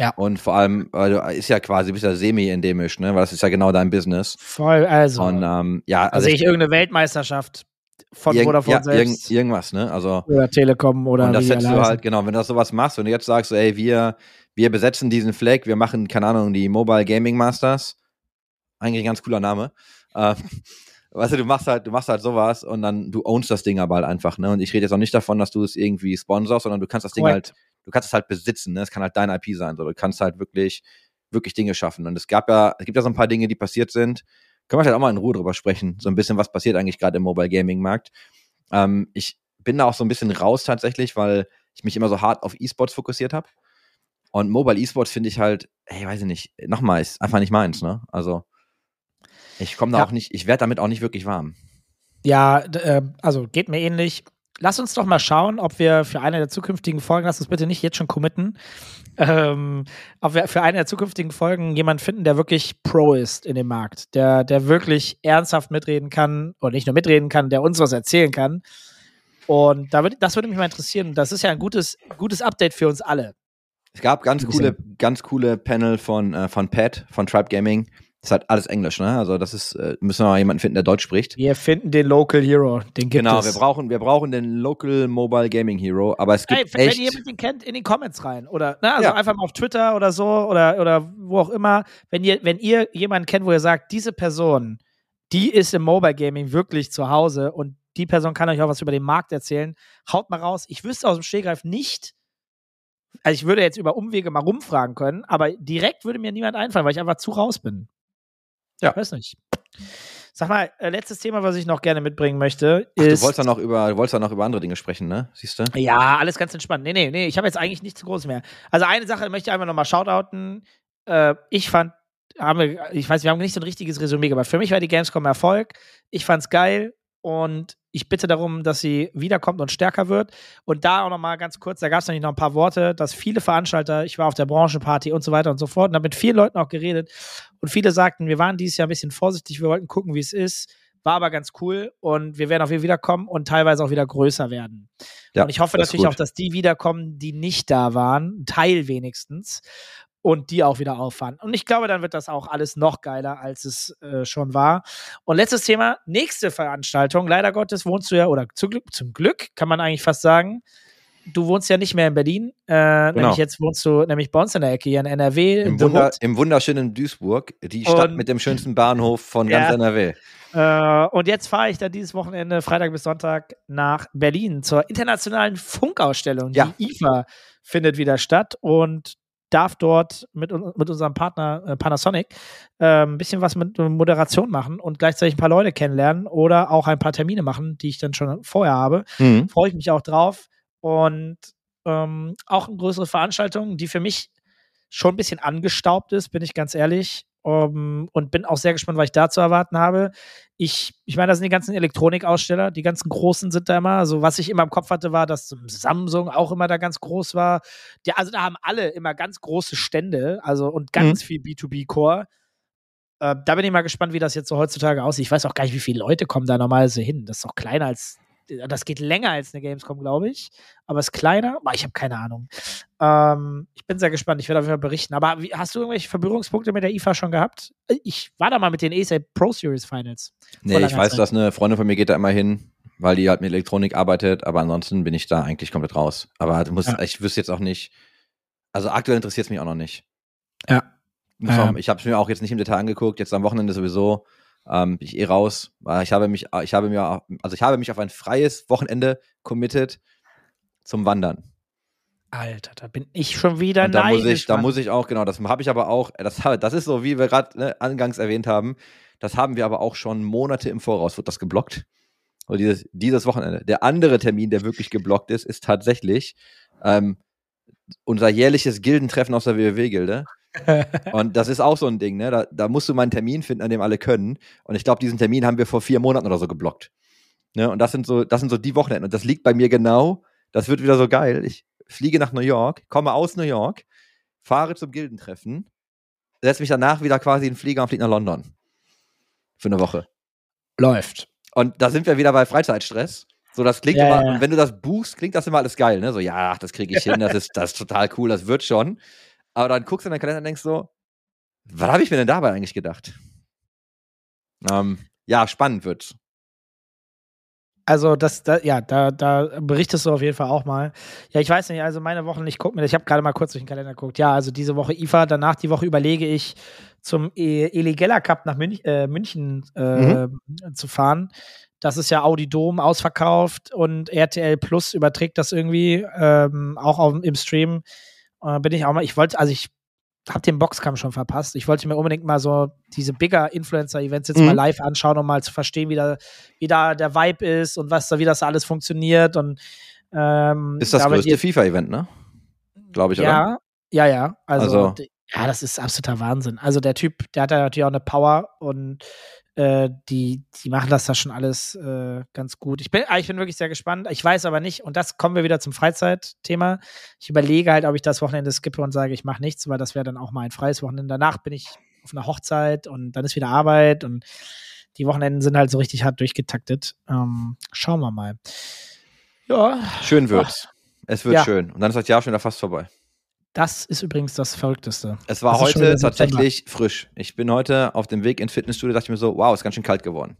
Ja. Und vor allem, weil du ist ja quasi, bist ja semi-endemisch, ne? Weil das ist ja genau dein Business. voll, also. Und ähm, ja, also sehe ich, ich irgendeine Weltmeisterschaft von Irgend- Vodafone ja, selbst irgendwas, ne? Also, oder Telekom oder und das setzt du halt, genau, wenn du das sowas machst und jetzt sagst du, ey, wir, wir besetzen diesen Flag, wir machen, keine Ahnung, die Mobile Gaming Masters. Eigentlich ein ganz cooler Name. Äh, weißt du, du machst halt, du machst halt sowas und dann, du ownst das Ding aber halt einfach, ne? Und ich rede jetzt auch nicht davon, dass du es irgendwie sponsorst, sondern du kannst das Ding Korrekt. halt, du kannst es halt besitzen, ne? Es kann halt dein IP sein, so. Du kannst halt wirklich, wirklich Dinge schaffen. Und es gab ja, es gibt ja so ein paar Dinge, die passiert sind. Können wir vielleicht auch mal in Ruhe drüber sprechen. So ein bisschen, was passiert eigentlich gerade im Mobile Gaming Markt. Ähm, ich bin da auch so ein bisschen raus tatsächlich, weil ich mich immer so hart auf E-Sports fokussiert habe. Und Mobile E-Sports finde ich halt, ey, weiß ich nicht, nochmal, ist einfach nicht meins, ne? Also, ich komme da Ja. auch nicht, ich werde damit auch nicht wirklich warm. Ja, äh, also geht mir ähnlich. Lass uns doch mal schauen, ob wir für eine der zukünftigen Folgen, lass uns bitte nicht jetzt schon committen, ähm, ob wir für eine der zukünftigen Folgen jemanden finden, der wirklich Pro ist in dem Markt, der, der wirklich ernsthaft mitreden kann und nicht nur mitreden kann, der uns was erzählen kann. Und da würd, das würde mich mal interessieren. Das ist ja ein gutes, gutes Update für uns alle. Es gab ganz coole, ganz coole Panel von, äh, von Pat, von Tribe Gaming. Das ist halt alles Englisch, ne? Also, das ist, äh, müssen wir mal jemanden finden, der Deutsch spricht. Wir finden den Local Hero, den gibt genau, es. wir brauchen, wir brauchen den Local Mobile Gaming Hero, aber es gibt Ey, wenn echt. jemand den kennt, in die Comments rein. Oder ne, also Ja. einfach mal auf Twitter oder so oder, oder wo auch immer. Wenn ihr, wenn ihr jemanden kennt, wo ihr sagt, diese Person, die ist im Mobile Gaming wirklich zu Hause und die Person kann euch auch was über den Markt erzählen, haut mal raus. Ich wüsste aus dem Stehgreif nicht, also ich würde jetzt über Umwege mal rumfragen können, aber direkt würde mir niemand einfallen, weil ich einfach zu raus bin. Ja. Weiß nicht. Sag mal, äh, letztes Thema, was ich noch gerne mitbringen möchte, Ach, ist. du wolltest dann noch über, wolltest dann noch über andere Dinge sprechen, ne? Siehst du? Ja, alles ganz entspannt. Nee, nee, nee, ich habe jetzt eigentlich nichts Großes mehr. Also eine Sache möchte ich einfach nochmal shoutouten. Äh, ich fand, haben wir, ich weiß, wir haben nicht so ein richtiges Resümee gemacht. Für mich war die Gamescom Erfolg. Ich fand's geil und ich bitte darum, dass sie wiederkommt und stärker wird. Und da auch nochmal ganz kurz, da gab es nämlich noch ein paar Worte, dass viele Veranstalter, ich war auf der Branchenparty und so weiter und so fort und habe mit vielen Leuten auch geredet und viele sagten, wir waren dieses Jahr ein bisschen vorsichtig, wir wollten gucken, wie es ist. War aber ganz cool und wir werden auch wieder wiederkommen und teilweise auch wieder größer werden. Ja, und ich hoffe natürlich gut. auch, dass die wiederkommen, die nicht da waren, ein Teil wenigstens, und die auch wieder auffahren. Und ich glaube, dann wird das auch alles noch geiler, als es äh, schon war. Und letztes Thema, nächste Veranstaltung. Leider Gottes wohnst du ja, oder zu Glück, zum Glück kann man eigentlich fast sagen, du wohnst ja nicht mehr in Berlin. Äh, Nämlich jetzt wohnst du nämlich bei uns in der Ecke hier in NRW. Im, Wunder. Im wunderschönen Duisburg, die Stadt Und- mit dem schönsten Bahnhof von Ja. ganz NRW. Äh, und jetzt fahre ich dann dieses Wochenende, Freitag bis Sonntag, nach Berlin zur internationalen Funkausstellung. Ja. Die IFA findet wieder statt und darf dort mit, mit unserem Partner äh, Panasonic äh, ein bisschen was mit Moderation machen und gleichzeitig ein paar Leute kennenlernen oder auch ein paar Termine machen, die ich dann schon vorher habe. Mhm. Freue ich mich auch drauf. Und ähm, auch eine größere Veranstaltung, die für mich schon ein bisschen angestaubt ist, bin ich ganz ehrlich. Um, und bin auch sehr gespannt, was ich da zu erwarten habe. Ich, ich meine, das sind die ganzen Elektronikaussteller, die ganzen großen sind da immer. Also, was ich immer im Kopf hatte, war, dass Samsung auch immer da ganz groß war. Ja, also, da haben alle immer ganz große Stände, also und ganz viel B2B-Core. Äh, da bin ich mal gespannt, wie das jetzt so heutzutage aussieht. Ich weiß auch gar nicht, wie viele Leute kommen da normalerweise hin. Das ist doch kleiner als, das geht länger als eine Gamescom, glaube ich. Aber es ist kleiner. Aber ich habe keine Ahnung. Ähm, ich bin sehr gespannt. Ich werde auf jeden Fall berichten. Aber wie, hast du irgendwelche Berührungspunkte mit der IFA schon gehabt? Ich war da mal mit den ESA Pro Series Finals. Nee, ich weiß, Zeit. dass eine Freundin von mir geht da immer hin, weil die halt mit Elektronik arbeitet, aber ansonsten bin ich da eigentlich komplett raus. Aber du musst, Ja. ich wüsste jetzt auch nicht, also aktuell interessiert es mich auch noch nicht. Ja. Auch, ich habe es mir auch jetzt nicht im Detail angeguckt, jetzt am Wochenende sowieso. Ähm, bin ich eh raus, ich habe mich, ich habe mir, auch- also ich habe mich auf ein freies Wochenende committed zum Wandern. Alter, da bin ich schon wieder Und da muss neidisch. ich, da muss ich auch, genau, das habe ich aber auch, das, das ist so, wie wir gerade ne, angangs erwähnt haben, das haben wir aber auch schon Monate im Voraus, wird das geblockt. Und dieses, dieses Wochenende. Der andere Termin, der wirklich geblockt ist, ist tatsächlich ähm, unser jährliches Gildentreffen aus der WoW-Gilde. Und das ist auch so ein Ding, ne? Da, da musst du mal einen Termin finden, an dem alle können. Und ich glaube, diesen Termin haben wir vor vier Monaten oder so geblockt. Ne? Und das sind so, das sind so die Wochenenden. Und das liegt bei mir genau. Das wird wieder so geil. Ich fliege nach New York, komme aus New York, fahre zum Gildentreffen, setze mich danach wieder quasi in den Flieger und fliege nach London. Für eine Woche. Läuft. Und da sind wir wieder bei Freizeitstress. So, das klingt Ja, immer, ja. und wenn du das buchst, klingt das immer alles geil, ne? So, ja, das kriege ich hin, das ist, das ist total cool, das wird schon. Aber dann guckst du in deinen Kalender und denkst so, was habe ich mir denn dabei eigentlich gedacht? Ähm, ja, spannend wird's. Also das, da, ja, da, da berichtest du auf jeden Fall auch mal. Ja, ich weiß nicht, also meine Wochen, ich gucke mir, ich habe gerade mal kurz durch den Kalender geguckt. Ja, also diese Woche IFA, danach die Woche überlege ich zum e Eli Geller Cup nach Münch, äh, München äh, mhm. zu fahren. Das ist ja Audi Dom ausverkauft und RTL Plus überträgt das irgendwie ähm, auch auf, im Stream. Äh, bin ich auch mal, ich wollte, also ich habe den Boxkampf schon verpasst. Ich wollte mir unbedingt mal so diese bigger Influencer-Events jetzt mhm. mal live anschauen, um mal zu verstehen, wie da, wie da der Vibe ist und was da, wie das alles funktioniert. Und, ähm, ist das größte FIFA-Event, ne? Glaube ich, ja, oder? Ja, ja. Also, also, ja, das ist absoluter Wahnsinn. Also der Typ, der hat ja natürlich auch eine Power und äh, die, die machen das da schon alles äh, ganz gut. Ich bin, ah, ich bin wirklich sehr gespannt. Ich weiß aber nicht, und das kommen wir wieder zum Freizeitthema. Ich überlege halt, ob ich das Wochenende skippe und sage, ich mache nichts, weil das wäre dann auch mal ein freies Wochenende. Danach bin ich auf einer Hochzeit und dann ist wieder Arbeit und die Wochenenden sind halt so richtig hart durchgetaktet. Ähm, schauen wir mal. Ja. Schön wird's. Ach. Es wird ja. schön. Und dann ist das Jahr schon wieder fast vorbei. Das ist übrigens das Verrückteste. Es war heute tatsächlich frisch. Ich bin heute auf dem Weg ins Fitnessstudio, dachte ich mir so, wow, ist ganz schön kalt geworden.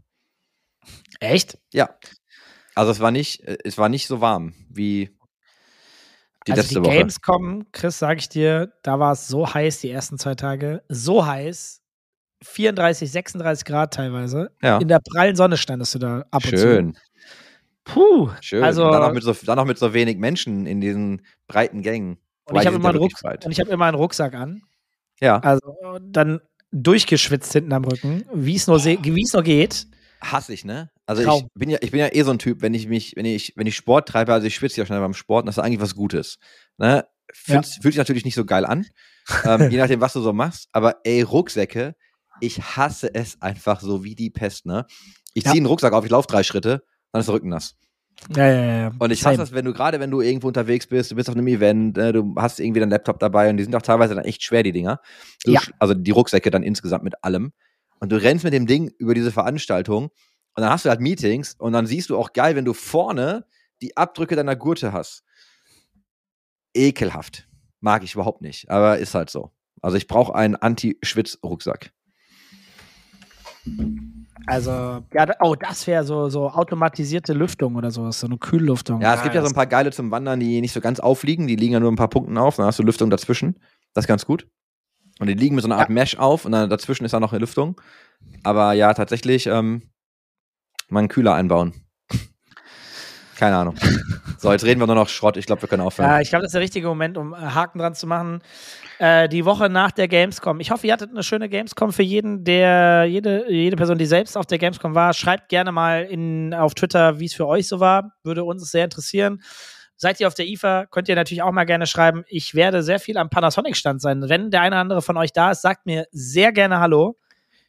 Echt? Ja. Also es war nicht, es war nicht so warm wie die also letzte die Woche. Gamescom, Chris, sage ich dir, da war es so heiß die ersten zwei Tage, so heiß, 34, 36 Grad teilweise. Ja. In der prallen Sonne standest du da ab und Schön. zu. Puh. Schön. Also, und dann mit so, dann auch mit so wenig Menschen in diesen breiten Gängen. Und ich habe immer, einen hab immer einen Rucksack an. Ja. Also dann durchgeschwitzt hinten am Rücken, wie es nur, nur geht. Hasse ich, ne? Also ich bin ja, ich bin ja eh so ein Typ, wenn ich mich, wenn ich, wenn ich Sport treibe, also ich schwitze ja schnell beim Sport, und das ist eigentlich was Gutes. Ne? Fühlt, ja. fühlt sich natürlich nicht so geil an, ähm, je nachdem, was du so machst. Aber ey, Rucksäcke, ich hasse es einfach so wie die Pest, ne? Ich ziehe ja. einen Rucksack auf, ich laufe drei Schritte, dann ist der Rücken nass. Ja, ja, ja. Und ich hasse das, wenn du gerade, wenn du irgendwo unterwegs bist, du bist auf einem Event, äh, du hast irgendwie deinen Laptop dabei und die sind auch teilweise dann echt schwer, die Dinger. Du, ja. Also die Rucksäcke dann insgesamt mit allem. Und du rennst mit dem Ding über diese Veranstaltung und dann hast du halt Meetings und dann siehst du auch geil, wenn du vorne die Abdrücke deiner Gurte hast. Ekelhaft. Mag ich überhaupt nicht, aber ist halt so. Also ich brauche einen Anti-Schwitz-Rucksack. Also, ja, oh, das wäre so, so automatisierte Lüftung oder so, so eine Kühllüftung. Ja, es gibt ja so ein paar geile zum Wandern, die nicht so ganz aufliegen, die liegen ja nur ein paar Punkten auf, dann hast du Lüftung dazwischen. Das ist ganz gut. Und die liegen mit so einer Art ja. Mesh auf und dann dazwischen ist da noch eine Lüftung. Aber ja, tatsächlich ähm, mal einen Kühler einbauen. Keine Ahnung. So, jetzt reden wir nur noch Schrott. Ich glaube, wir können aufhören. Ja, ich glaube, das ist der richtige Moment, um Haken dran zu machen. Äh, die Woche nach der Gamescom. Ich hoffe, ihr hattet eine schöne Gamescom für jeden, der, jede, jede Person, die selbst auf der Gamescom war. Schreibt gerne mal in, auf Twitter, wie es für euch so war. Würde uns sehr interessieren. Seid ihr auf der IFA, könnt ihr natürlich auch mal gerne schreiben. Ich werde sehr viel am Panasonic-Stand sein. Wenn der eine oder andere von euch da ist, sagt mir sehr gerne Hallo.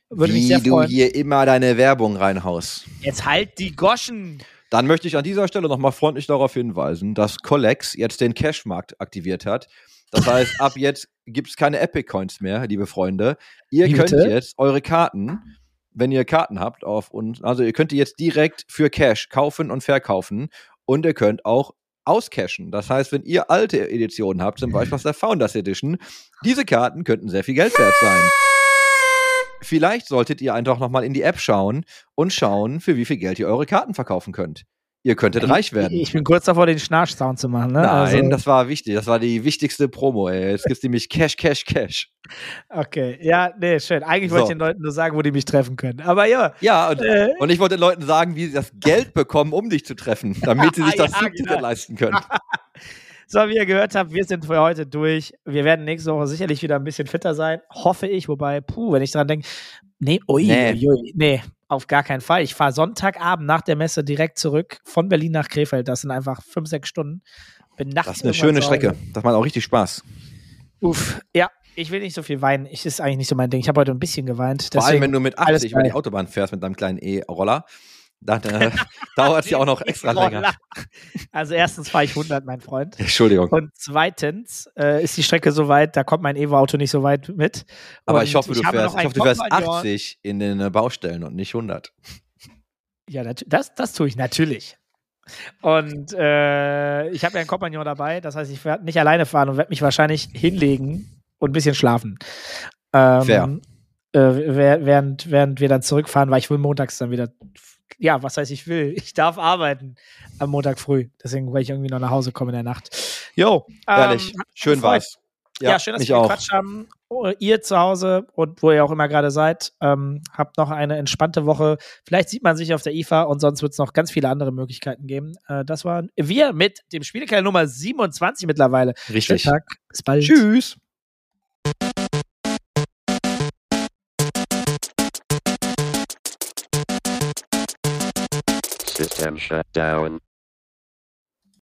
Würde Wie mich sehr freuen. du hier immer deine Werbung reinhaust. Jetzt halt die Goschen. Dann möchte ich an dieser Stelle nochmal freundlich darauf hinweisen, dass Collex jetzt den Cashmarkt aktiviert hat. Das heißt, ab jetzt gibt es keine Epic Coins mehr, liebe Freunde. Ihr Wie könnt bitte? jetzt eure Karten, wenn ihr Karten habt auf uns, also ihr könnt die jetzt direkt für Cash kaufen und verkaufen und ihr könnt auch auscashen. Das heißt, wenn ihr alte Editionen habt, zum Beispiel aus der Founders Edition, diese Karten könnten sehr viel Geld wert sein. Vielleicht solltet ihr einfach nochmal in die App schauen und schauen, für wie viel Geld ihr eure Karten verkaufen könnt. Ihr könntet reich werden. Ich bin kurz davor, den Schnarch-Sound zu machen. Ne? Nein, also. das war wichtig. Das war die wichtigste Promo. Ey. Jetzt gibt es nämlich Cash, Cash, Cash. Okay, ja, nee, schön. Eigentlich so. wollte ich den Leuten nur sagen, wo die mich treffen können. Aber ja. Ja, und, äh. und ich wollte den Leuten sagen, wie sie das Geld bekommen, um dich zu treffen, damit sie sich das ja, genau. leisten können. So, wie ihr gehört habt, wir sind für heute durch. Wir werden nächste Woche sicherlich wieder ein bisschen fitter sein, hoffe ich. Wobei, puh, wenn ich dran denke, nee, ui, nee. Ui, nee, auf gar keinen Fall. Ich fahre Sonntagabend nach der Messe direkt zurück von Berlin nach Krefeld. Das sind einfach fünf, sechs Stunden. Bin nachts das ist eine schöne Strecke. Das macht auch richtig Spaß. Uff, ja. Ich will nicht so viel weinen. Ich ist eigentlich nicht so mein Ding. Ich habe heute ein bisschen geweint. Vor allem, wenn du mit 80 über die Autobahn fährst mit deinem kleinen E-Roller. Dann äh, dauert es ja auch noch extra länger. Also erstens fahre ich 100, mein Freund. Entschuldigung. Und zweitens äh, ist die Strecke so weit, da kommt mein Evo-Auto nicht so weit mit. Aber und ich hoffe, du, fährst, ich hoffe, du fährst 80 in den äh, Baustellen und nicht 100. Ja, das, das tue ich natürlich. Und äh, ich habe ja einen Kompagnon dabei, das heißt, ich werde nicht alleine fahren und werde mich wahrscheinlich hinlegen und ein bisschen schlafen. Ähm, Fair. Äh, während, während wir dann zurückfahren, weil ich will montags dann wieder ja, was heißt ich will? Ich darf arbeiten am Montag früh. Deswegen, weil ich irgendwie noch nach Hause komme in der Nacht. Jo, Ehrlich, ähm, schön war's. Ja, schön, dass wir auch. gequatscht haben. Oh, Ihr zu Hause und wo ihr auch immer gerade seid, ähm, habt noch eine entspannte Woche. Vielleicht sieht man sich auf der IFA und sonst wird es noch ganz viele andere Möglichkeiten geben. Äh, das waren wir mit dem Spielekeller Nummer 27 mittlerweile. Richtig. Schönen Tag. Bis bald. Tschüss. System shut down.